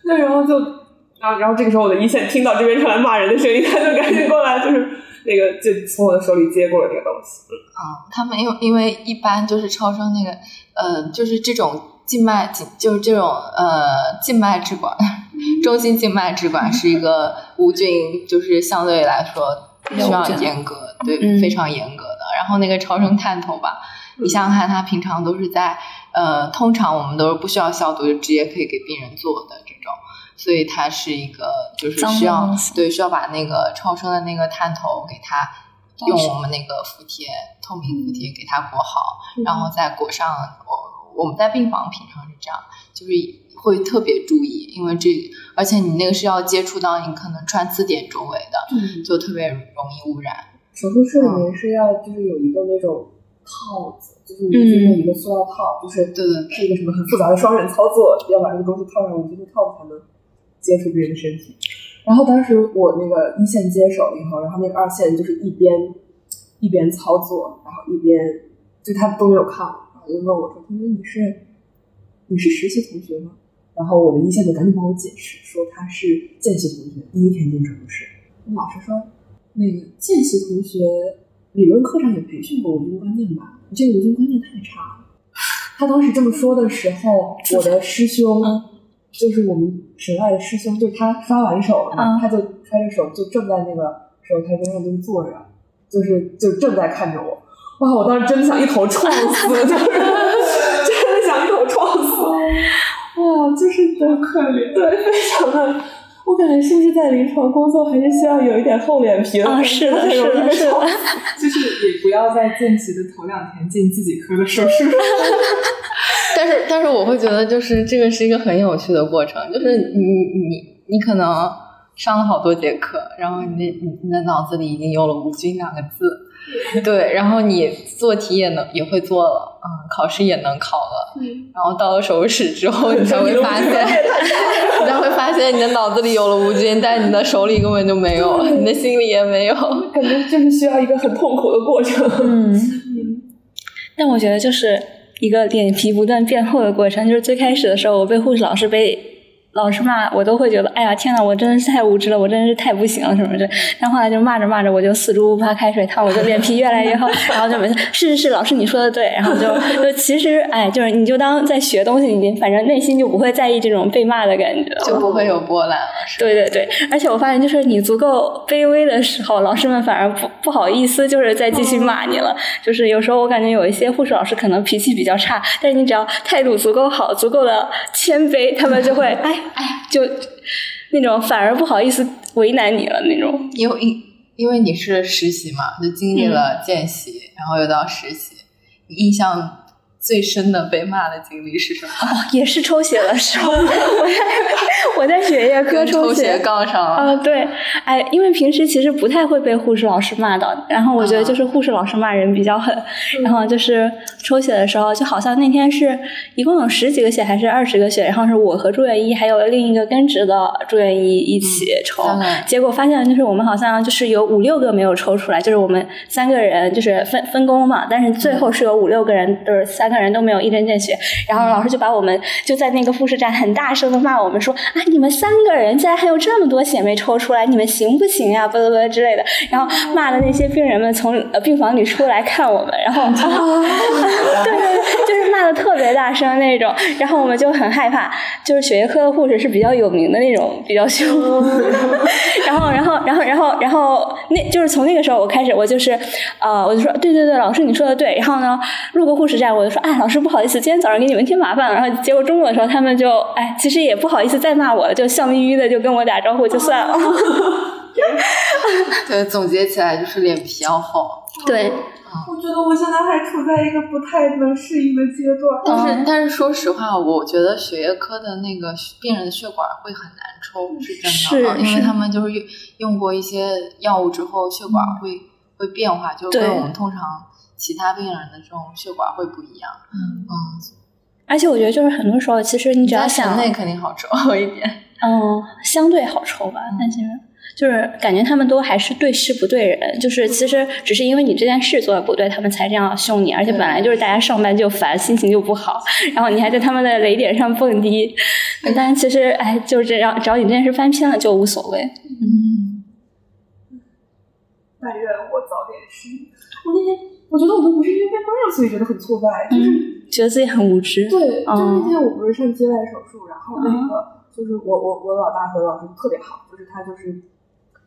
那然后就。然后，然后这个时候我的一线听到这边传来骂人的声音，他就赶紧过来，就是那个就从我的手里接过了这个东西。啊，他们因为因为一般就是超声那个，呃，就是这种静脉静，就是这种呃静脉支管，中心静脉支管是一个无菌，就是相对来说需要严格，对，非常严格的。然后那个超声探头吧，你想想看，他平常都是在呃，通常我们都是不需要消毒，就直接可以给病人做的。所以它是一个，就是需要对需要把那个超声的那个探头给它用我们那个服帖透明服帖给它裹好，然后再裹上。我我们在病房平常是这样，就是会特别注意，因为这而且你那个是要接触到你可能穿刺点周围的，就特别容易污染。手术室里面是要就是有一个那种套子，就是你就是一个塑料套，就是对对，是一个什么很复杂的双人操作，要把这个东西套上我觉得套子才能。接触别人的身体，然后当时我那个一线接手了以后，然后那个二线就是一边一边操作，然后一边就他都没有看，然后就问我说：“他说你是你是实习同学吗？”然后我的一线就赶紧帮我解释说他是见习同学，第一天进手术室。老师说：“那个见习同学理论课上也培训过无菌观念吧？你这个无菌观念太差了。”他当时这么说的时候，我的师兄。就是我们省外的师兄，就是他刷完手了嘛，他就揣着手，就正在那个手台边上就是坐着，就是就正在看着我。哇，我当时真的想一头撞死，就是真的想一头撞死。哇，就是很可怜，对，非常的。我感觉是不是在临床工作还是需要有一点厚脸皮的啊？是的，是的，是的。就是也不要在见习的头两天进自己科的手术。但是，但是我会觉得，就是这个是一个很有趣的过程。就是你，你，你可能上了好多节课，然后你的你你的脑子里已经有了“无菌”两个字。对，然后你做题也能也会做了，嗯，考试也能考了，然后到了手术室之后，你才会发现，你才会发现你的脑子里有了无菌，但你的手里根本就没有，你的心里也没有，感觉就是需要一个很痛苦的过程。嗯，但我觉得就是一个脸皮不断变厚的过程，就是最开始的时候，我被护士老师被。老师骂我都会觉得，哎呀天呐，我真的是太无知了，我真的是太不行了什么的。但后后来就骂着骂着，我就死猪不怕开水烫，我就脸皮越来越厚。然后就没事是是是，老师你说的对。然后就就其实哎，就是你就当在学东西，你反正内心就不会在意这种被骂的感觉，就不会有波澜了。对对对，而且我发现就是你足够卑微的时候，老师们反而不不好意思，就是再继续骂你了。就是有时候我感觉有一些护士老师可能脾气比较差，但是你只要态度足够好，足够的谦卑，他们就会哎。哎，就那种反而不好意思为难你了那种，因为因因为你是实习嘛，就经历了见习，然后又到实习，你印象最深的被骂的经历是什么？哦，也是抽血的时候，我在我在血液科抽血杠上了。啊，对，哎，因为平时其实不太会被护士老师骂的，然后我觉得就是护士老师骂人比较狠，然后就是抽血的时候，就好像那天是一共有十几个血还是二十个血，然后是我和住院医还有另一个跟职的住院医一起抽，结果发现就是我们好像就是有五六个没有抽出来，就是我们三个人就是分分工嘛，但是最后是有五六个人都是三个。人都没有一针见血，然后老师就把我们就在那个复试站很大声的骂我们说啊，你们三个人竟然还有这么多血没抽出来，你们行不行呀？啵啵啵之类的，然后骂的那些病人们从病房里出来看我们，然后对 对，就是骂的特别大声那种，然后我们就很害怕，就是血液科的护士是比较有名的那种，比较凶，然后然后然后然后然后那就是从那个时候我开始，我就是呃，我就说对对对，老师你说的对，然后呢，路过护士站我就说。哎，老师不好意思，今天早上给你们添麻烦了。然后结果中午的时候，他们就哎，其实也不好意思再骂我了，就笑眯眯的就跟我打招呼就算了。对，总结起来就是脸皮要厚。对，我觉得我现在还处在一个不太能适应的阶段。但是，但是说实话，我觉得血液科的那个病人的血管会很难抽，是真的，因为他们就是用用过一些药物之后，血管会会变化，就跟我们通常。其他病人的这种血管会不一样，嗯。嗯，而且我觉得就是很多时候，其实你只要想内肯定好抽 一点，嗯，相对好抽吧，但其实就是感觉他们都还是对事不对人，就是其实只是因为你这件事做的不对，他们才这样凶你，而且本来就是大家上班就烦，心情就不好，然后你还在他们的雷点上蹦迪，但其实哎，就是这样，只要你这件事翻篇了就无所谓，嗯，但愿我早点醒，我那天。我觉得我都不是因为被骂，所以觉得很挫败，就是觉得自己很无知。对，就那天我不是上接外手术，然后那个就是我我我老大和老师特别好，就是他就是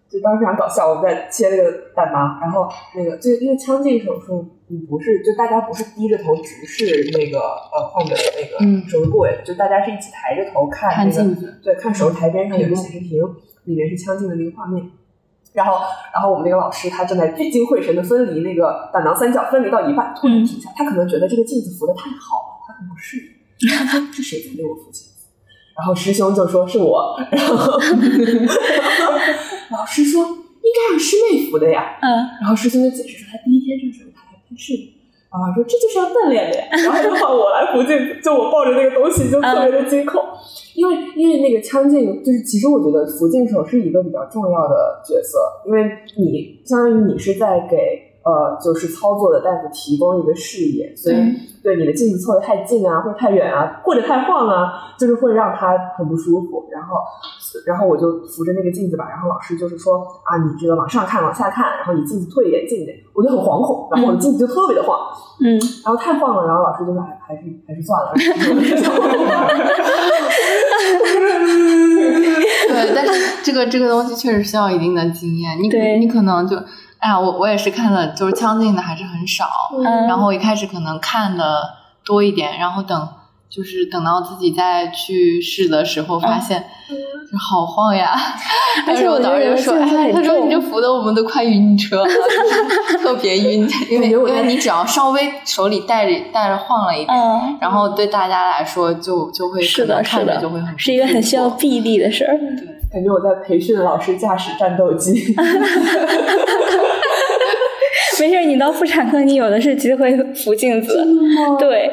就当时非常搞笑，我们在切那个胆囊，然后那个就因为腔镜手术，你不是就大家不是低着头直视那个呃患者的那个手术部位，就大家是一起抬着头看那个对看手术台边上有个显示屏，里面是腔镜的那个画面。然后，然后我们那个老师他正在聚精会神的分离那个胆囊三角，分离到一半突然停下，他可能觉得这个镜子扶的太好了，他很不适应。是谁在给我扶镜子？然后师兄就说是我。然后 老师说应该让师妹扶的呀。嗯。然后师兄就解释说他第一天上手他还不适应。然后说这就是要锻炼的呀。然后就换我来扶镜子，就我抱着那个东西就特别的惊恐。因为因为那个枪镜，就是其实我觉得扶镜手是一个比较重要的角色，因为你相当于你是在给。呃，就是操作的大夫提供一个视野，所以对你的镜子凑得太近啊，或者太远啊，或者太晃啊，就是会让他很不舒服。然后，然后我就扶着那个镜子吧，然后老师就是说啊，你这个往上看，往下看，然后你镜子退一点，近一点，我就很惶恐，然后我的镜子就特别的晃，嗯，然后太晃了，然后老师就说还还是还是算了。对，但是这个这个东西确实需要一定的经验，你你可能就。哎呀，我我也是看的，就是腔镜的还是很少，嗯然后一开始可能看的多一点，然后等就是等到自己再去试的时候，发现就好晃呀。而且我导师就说：“哎，他说你这扶的我们都快晕车，了，特别晕，因为因为你只要稍微手里带着带着晃了一点，然后对大家来说就就会是的，看着就会很是一个很需要臂力的事儿。对，感觉我在培训老师驾驶战斗机。没事，你到妇产科，你有的是机会扶镜子。对，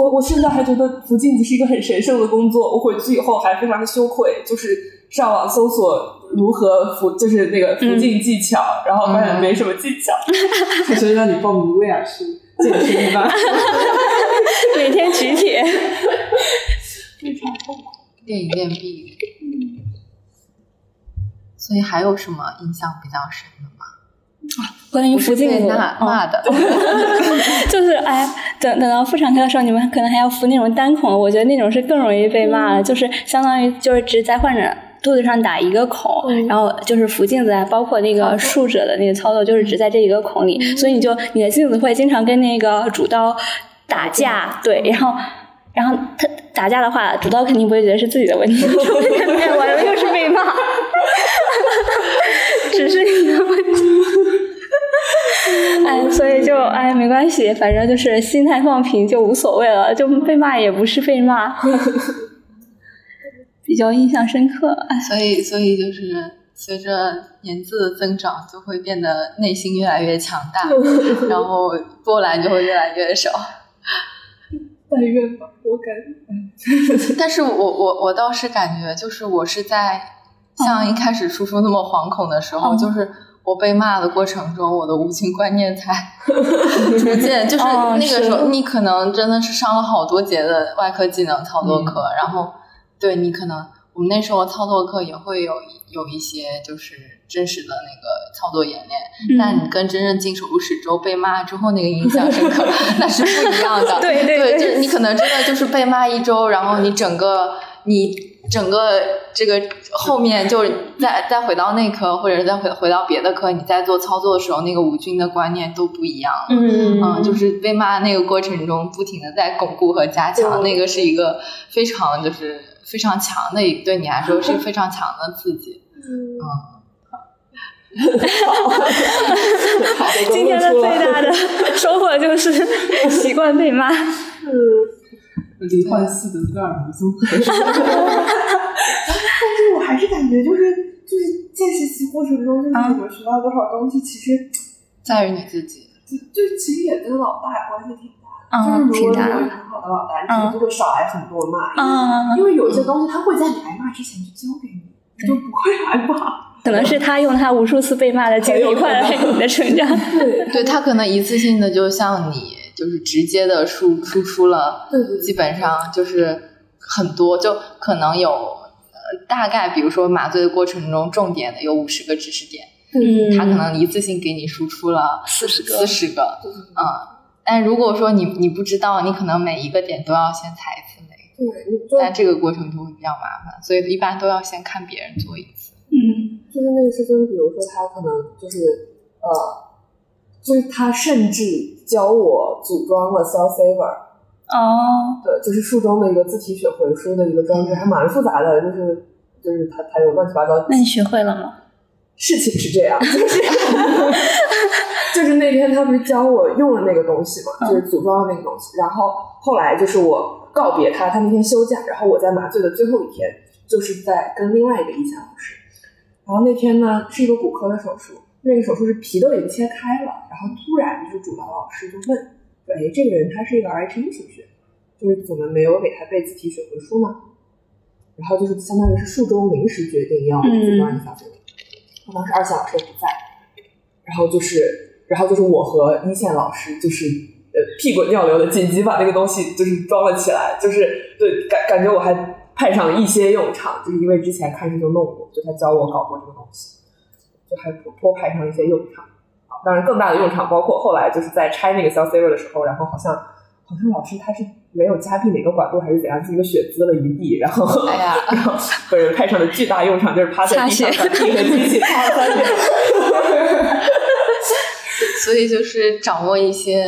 我我现在还觉得扶镜子是一个很神圣的工作。我回去以后还非常的羞愧，就是上网搜索如何扶，就是那个扶镜技巧，然后发现没什么技巧。所以让你报名威尔士健身班，每天举铁，非常痛苦，练一练臂。所以还有什么印象比较深的吗？关于扶镜子骂的，就是哎，等等到妇产科的时候，你们可能还要扶那种单孔，我觉得那种是更容易被骂的，就是相当于就是只在患者肚子上打一个孔，然后就是扶镜子啊，包括那个竖着的那个操作，就是只在这一个孔里，所以你就你的镜子会经常跟那个主刀打架，对，然后然后他打架的话，主刀肯定不会觉得是自己的问题，完了又是被骂，所以就哎没关系，反正就是心态放平就无所谓了，就被骂也不是被骂，比较印象深刻。所以，所以就是随着年纪的增长，就会变得内心越来越强大，然后波澜就会越来越少。但愿吧，我感。但是我我我倒是感觉，就是我是在像一开始叔叔那么惶恐的时候，就是我被骂的过程中，我的无情观念才 逐渐就是那个时候，你可能真的是上了好多节的外科技能操作课，然后对你可能我们那时候操作课也会有有一些就是。真实的那个操作演练，但你跟真正进手术室之后被骂之后那个印象深刻，那是不一样的。对对，就是你可能真的就是被骂一周，然后你整个你整个这个后面就是再再回到内科，或者是再回回到别的科，你在做操作的时候，那个无菌的观念都不一样。嗯嗯，就是被骂那个过程中，不停的在巩固和加强，那个是一个非常就是非常强的，对你来说是非常强的刺激。嗯。今天的最大的收获就是习惯被骂。嗯，罹患四德哥尔蒙综合症。但是我还是感觉，就是就是见实习过程中，就是我们学到多少东西，其实在于你自己。就就其实也跟老大关系挺大的。就是如果你有很好的老大，你可能就会少挨很多骂。嗯。因为有些东西，他会在你挨骂之前就教给你，你就不会挨骂。可能是他用他无数次被骂的经历换来你的成长。对，对他可能一次性的就像你，就是直接的输输出了，基本上就是很多，就可能有呃大概，比如说麻醉的过程中重点的有五十个知识点，嗯，他可能一次性给你输出了四十个，四十个，嗯。但如果说你你不知道，你可能每一个点都要先踩一次雷，对，但这个过程就会比较麻烦，所以一般都要先看别人做一次，嗯。就是那个师兄，比如说他可能就是呃，就是他甚至教我组装了 Cell Saver。哦。对，就是术中的一个自体血回输的一个装置，还蛮复杂的，就是就是它它有乱七八糟。那你学会了吗？事情是这样，就是 就是那天他不是教我用了那个东西嘛，就是组装了那个东西，然后后来就是我告别他，他那天休假，然后我在麻醉的最后一天，就是在跟另外一个医生老师。然后那天呢是一个骨科的手术，那个手术是皮都已经切开了，然后突然就是主刀老师就问说：“哎，这个人他是一个 RH 型血，就是怎么没有给他备自体血回输呢？”然后就是相当于是术中临时决定要组装一下这个。当时二线老师也不在，然后就是，然后就是我和一线老师就是呃屁滚尿流的紧急把那个东西就是装了起来，就是对感感觉我还。派上了一些用场，就是因为之前开始就弄过，就他教我搞过这个东西，就还颇派上一些用场。当然更大的用场包括后来就是在拆那个 cell saver 的时候，然后好像好像老师他是没有加闭哪个管路还是怎样，这个血滋了一地，然后哎呀，本人派上的巨大用场就是趴在地上把地和机器擦了三遍。所以就是掌握一些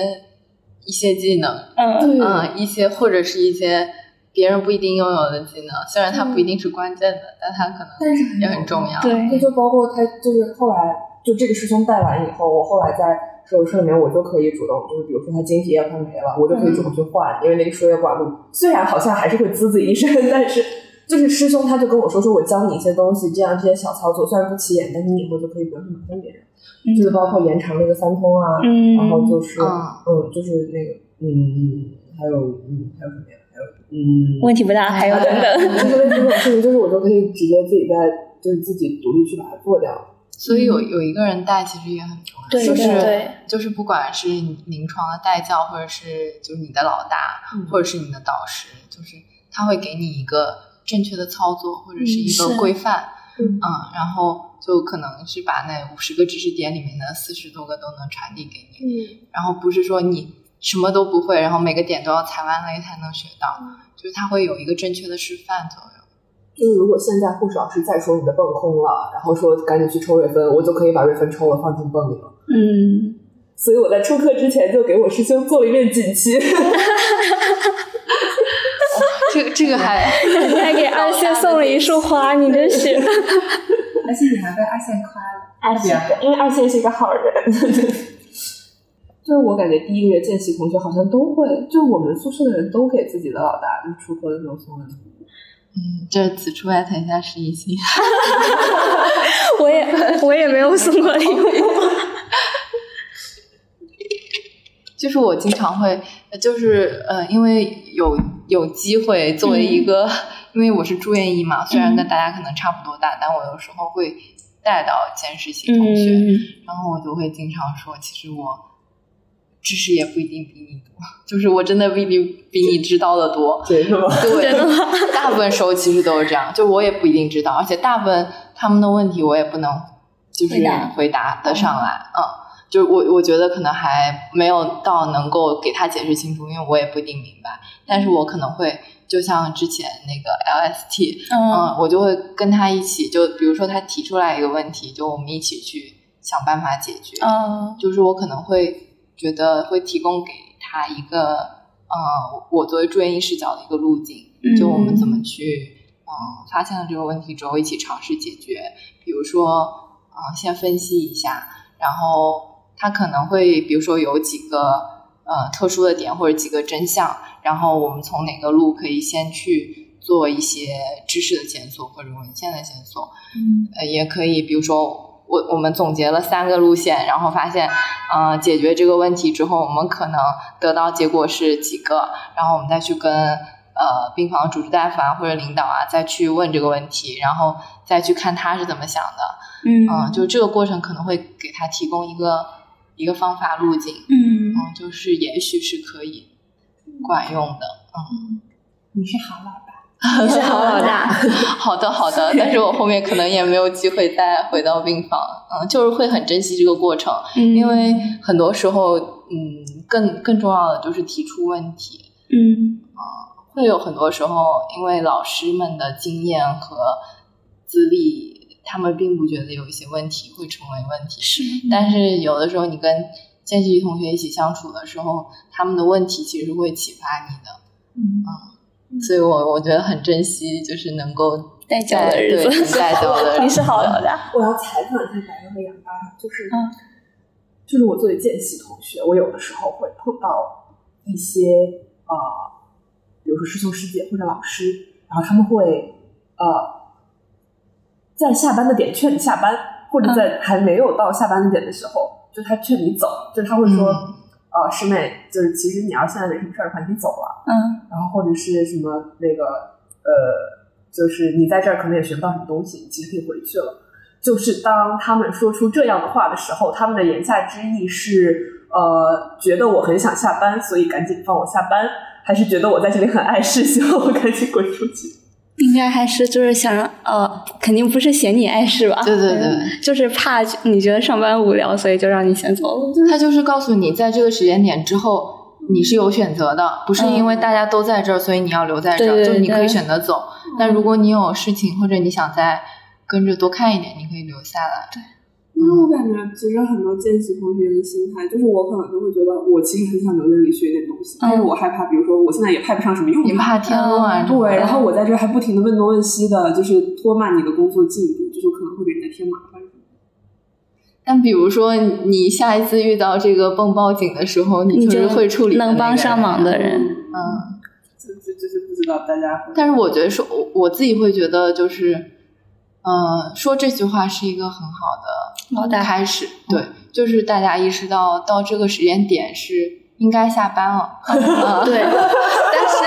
一些技能，嗯嗯，一些或者是一些。别人不一定拥有的技能，虽然它不一定是关键的，但它可能但是也很重要。对，这就包括他，就是后来就这个师兄带完以后，我后来在手术室里面，我就可以主动，就是比如说他晶体液快没了，我就可以主动去换，因为那个输液管路虽然好像还是会滋滋一声，但是就是师兄他就跟我说说，我教你一些东西，这样这些小操作虽然不起眼，但你以后就可以不用去麻烦别人，就是包括延长那个三通啊，然后就是嗯，就是那个嗯，还有嗯，还有什么呀？嗯，问题不大，还有等等。就是 这种事情，就是我都可以直接自己在，就是自己独立去把它做掉。所以有有一个人带，其实也很重要。对对对，就是不管是临床的带教，或者是就是你的老大，或者是你的导师，就是他会给你一个正确的操作，或者是一个规范。嗯，然后就可能是把那五十个知识点里面的四十多个都能传递给你。嗯，然后不是说你。什么都不会，然后每个点都要踩完雷才能学到，就是它会有一个正确的示范作用。就是如果现在护士老师再说你的泵空了，然后说赶紧去抽瑞芬，我就可以把瑞芬抽了放进泵里了。嗯，所以我在出课之前就给我师兄做了一面锦旗。这个这个还 你还给二线送了一束花，你真是。而且你还被二线夸了，二线因为二线是一个好人。就是我感觉第一个月见习同学好像都会，就我们宿舍的人都给自己的老大就出课的时候送礼物。嗯，这此处艾特一下实习期，我也我也没有送过礼物。就是我经常会，就是呃，因为有有机会作为一个，因为我是住院医嘛，虽然跟大家可能差不多大，但我有时候会带到见实习同学，然后我就会经常说，其实我知识也不一定比你多，就是我真的不一定比你知道的多，对，是吗？对，大部分时候其实都是这样，就我也不一定知道，而且大部分他们的问题我也不能就是回答得上来，嗯。就我我觉得可能还没有到能够给他解释清楚，因为我也不一定明白。但是我可能会就像之前那个 LST，嗯，我就会跟他一起，就比如说他提出来一个问题，就我们一起去想办法解决。嗯，就是我可能会觉得会提供给他一个，呃，我作为住院医视角的一个路径，就我们怎么去，嗯，发现了这个问题之后一起尝试解决。比如说，嗯，先分析一下，然后。他可能会，比如说有几个呃特殊的点或者几个真相，然后我们从哪个路可以先去做一些知识的检索或者文献的检索，嗯，呃，也可以，比如说我我们总结了三个路线，然后发现，呃，解决这个问题之后，我们可能得到结果是几个，然后我们再去跟呃病房主治大夫啊或者领导啊再去问这个问题，然后再去看他是怎么想的，嗯，就这个过程可能会给他提供一个。一个方法路径，嗯，嗯，就是也许是可以管用的，嗯，你是好老 是好老大，好的好的，但是我后面可能也没有机会再回到病房，嗯，就是会很珍惜这个过程，因为很多时候，嗯，更更重要的就是提出问题，嗯，啊，会有很多时候，因为老师们的经验和资历。他们并不觉得有一些问题会成为问题，是。但是有的时候你跟见习同学一起相处的时候，他们的问题其实会启发你的，嗯。嗯，所以我我觉得很珍惜，就是能够带教的日子，带教的。你是好的。我要采访一下白羊和杨八，就是，就是我作为见习同学，我有的时候会碰到一些呃，比如说师兄师姐或者老师，然后他们会呃。在下班的点劝你下班，或者在还没有到下班的点的时候，就他劝你走，就他会说，呃，师妹，就是其实你要现在没什么事儿的话，你走了，嗯，然后或者是什么那个，呃，就是你在这儿可能也学不到什么东西，你其实可以回去了。就是当他们说出这样的话的时候，他们的言下之意是，呃，觉得我很想下班，所以赶紧放我下班，还是觉得我在这里很碍事，希望我赶紧滚出去。应该还是就是想让呃，肯定不是嫌你碍事吧？对对对，就是怕你觉得上班无聊，所以就让你先走了。他就是告诉你，在这个时间点之后，你是有选择的，不是因为大家都在这儿，所以你要留在这儿，就你可以选择走。但如果你有事情或者你想再跟着多看一点，你可以留下来。对。因为我感觉，其实很多见习同学的心态，就是我可能就会觉得，我其实很想留在这里学一点东西，但是我害怕，比如说我现在也派不上什么用，你怕添乱，对，然后我在这还不停的问东问西的，就是拖慢你的工作进度，就是可能会给人家添麻烦。但比如说，你下一次遇到这个蹦报警的时候，你就是会处理能帮上忙的人，嗯，这这这是不知道大家。但是我觉得说，我我自己会觉得就是。嗯，说这句话是一个很好的开始，对，就是大家意识到到这个时间点是应该下班了，对，但是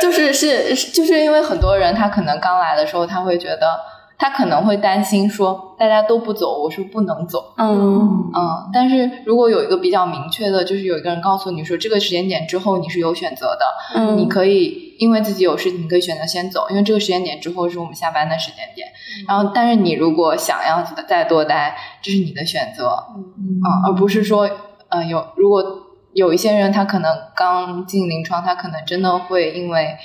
就是是就是因为很多人他可能刚来的时候他会觉得。他可能会担心说，大家都不走，我是不能走。嗯嗯，但是如果有一个比较明确的，就是有一个人告诉你说，这个时间点之后你是有选择的，嗯，你可以因为自己有事情，你可以选择先走，因为这个时间点之后是我们下班的时间点。然后，但是你如果想要再多待，这是你的选择，嗯，而不是说，呃，有如果有一些人他可能刚进临床，他可能真的会因为。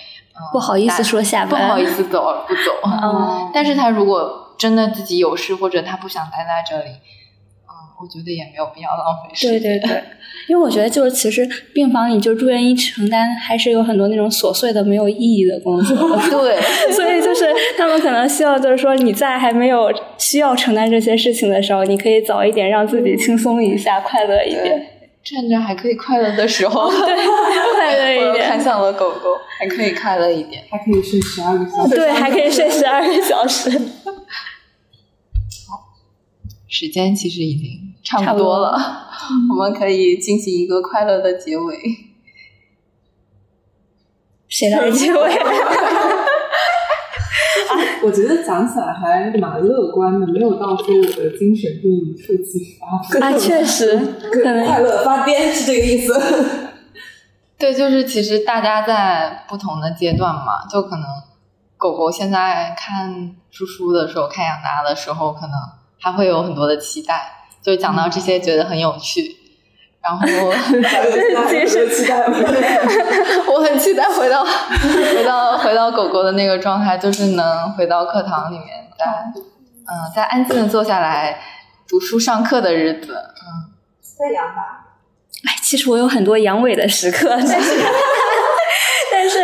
不好意思说下班，不好意思走而不走。嗯，但是他如果真的自己有事，或者他不想待在这里，嗯，我觉得也没有必要浪费时间。对对对，因为我觉得就是其实病房里就住院医承担还是有很多那种琐碎的没有意义的工作。对，所以就是他们可能希望就是说你在还没有需要承担这些事情的时候，你可以早一点让自己轻松一下，快乐一点。趁着还可以快乐的时候，对，快乐一点。看向了狗狗，还可以快乐一点，还可以睡十二个小时。对，还可以睡十二个小时。好，时间其实已经差不多了，我们可以进行一个快乐的结尾。谁来结尾？我觉得讲起来还蛮乐观的，没有到说我的精神病一触即发。啊，确实，可能快乐发癫是这个意思。对，就是其实大家在不同的阶段嘛，就可能狗狗现在看叔叔的时候，看养大的时候，可能还会有很多的期待，就讲到这些觉得很有趣。然后，其实期待，我很期待回到回到回到狗狗的那个状态，就是能回到课堂里面，在嗯，在安静的坐下来读书上课的日子，嗯，在养吧。哎，其实我有很多阳痿的时刻，但是。但是，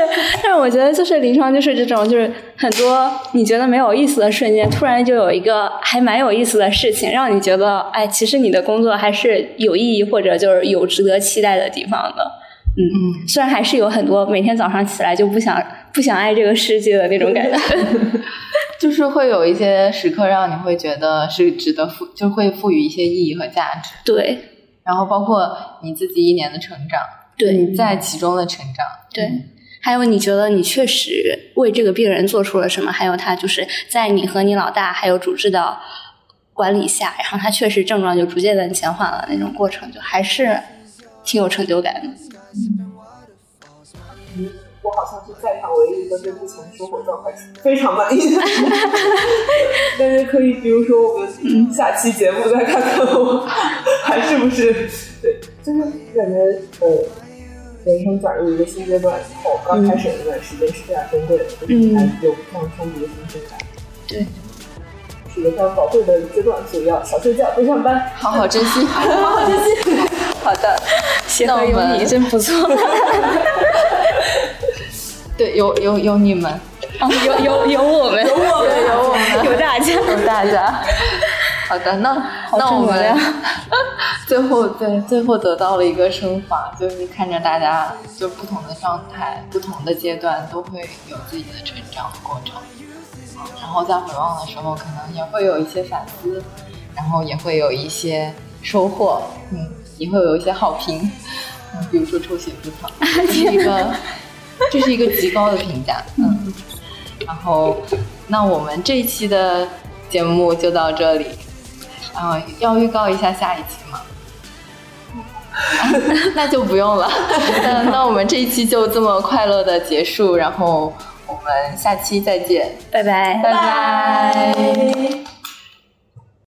但是我觉得就是临床就是这种，就是很多你觉得没有意思的瞬间，突然就有一个还蛮有意思的事情，让你觉得，哎，其实你的工作还是有意义，或者就是有值得期待的地方的。嗯嗯，虽然还是有很多每天早上起来就不想不想爱这个世界的那种感觉，就是会有一些时刻让你会觉得是值得赋，就会赋予一些意义和价值。对，然后包括你自己一年的成长，对你在其中的成长，对。还有，你觉得你确实为这个病人做出了什么？还有，他就是在你和你老大还有主治的管理下，然后他确实症状就逐渐的减缓了，那种过程就还是挺有成就感的。嗯，我好像是在场唯一一个对目前生活状态非常满意的。但是可以，比如说我们下期节目再看看我还是不是对，就是感觉呃。人生转入一个新阶段以后，刚开始那段时间是非常珍贵的，就是还有非常充足的新鲜感。对，是一个非常宝贵的阶段，所以要少睡觉，多上班，好好珍惜，好好珍惜。好的，协和有你真不错。对，有有有你们，有有有我们，有我们，有我们，有大家，有大家。好的，那那我们 最后对最后得到了一个升华，就是看着大家就不同的状态、不同的阶段都会有自己的成长过程，然后在回望的时候，可能也会有一些反思，然后也会有一些收获，嗯，也会有一些好评，嗯，比如说抽血不疼，这是一个这是一个极高的评价，嗯，然后那我们这一期的节目就到这里。啊，要预告一下下一期吗？那就不用了。那 那我们这一期就这么快乐的结束，然后我们下期再见，拜拜，拜拜。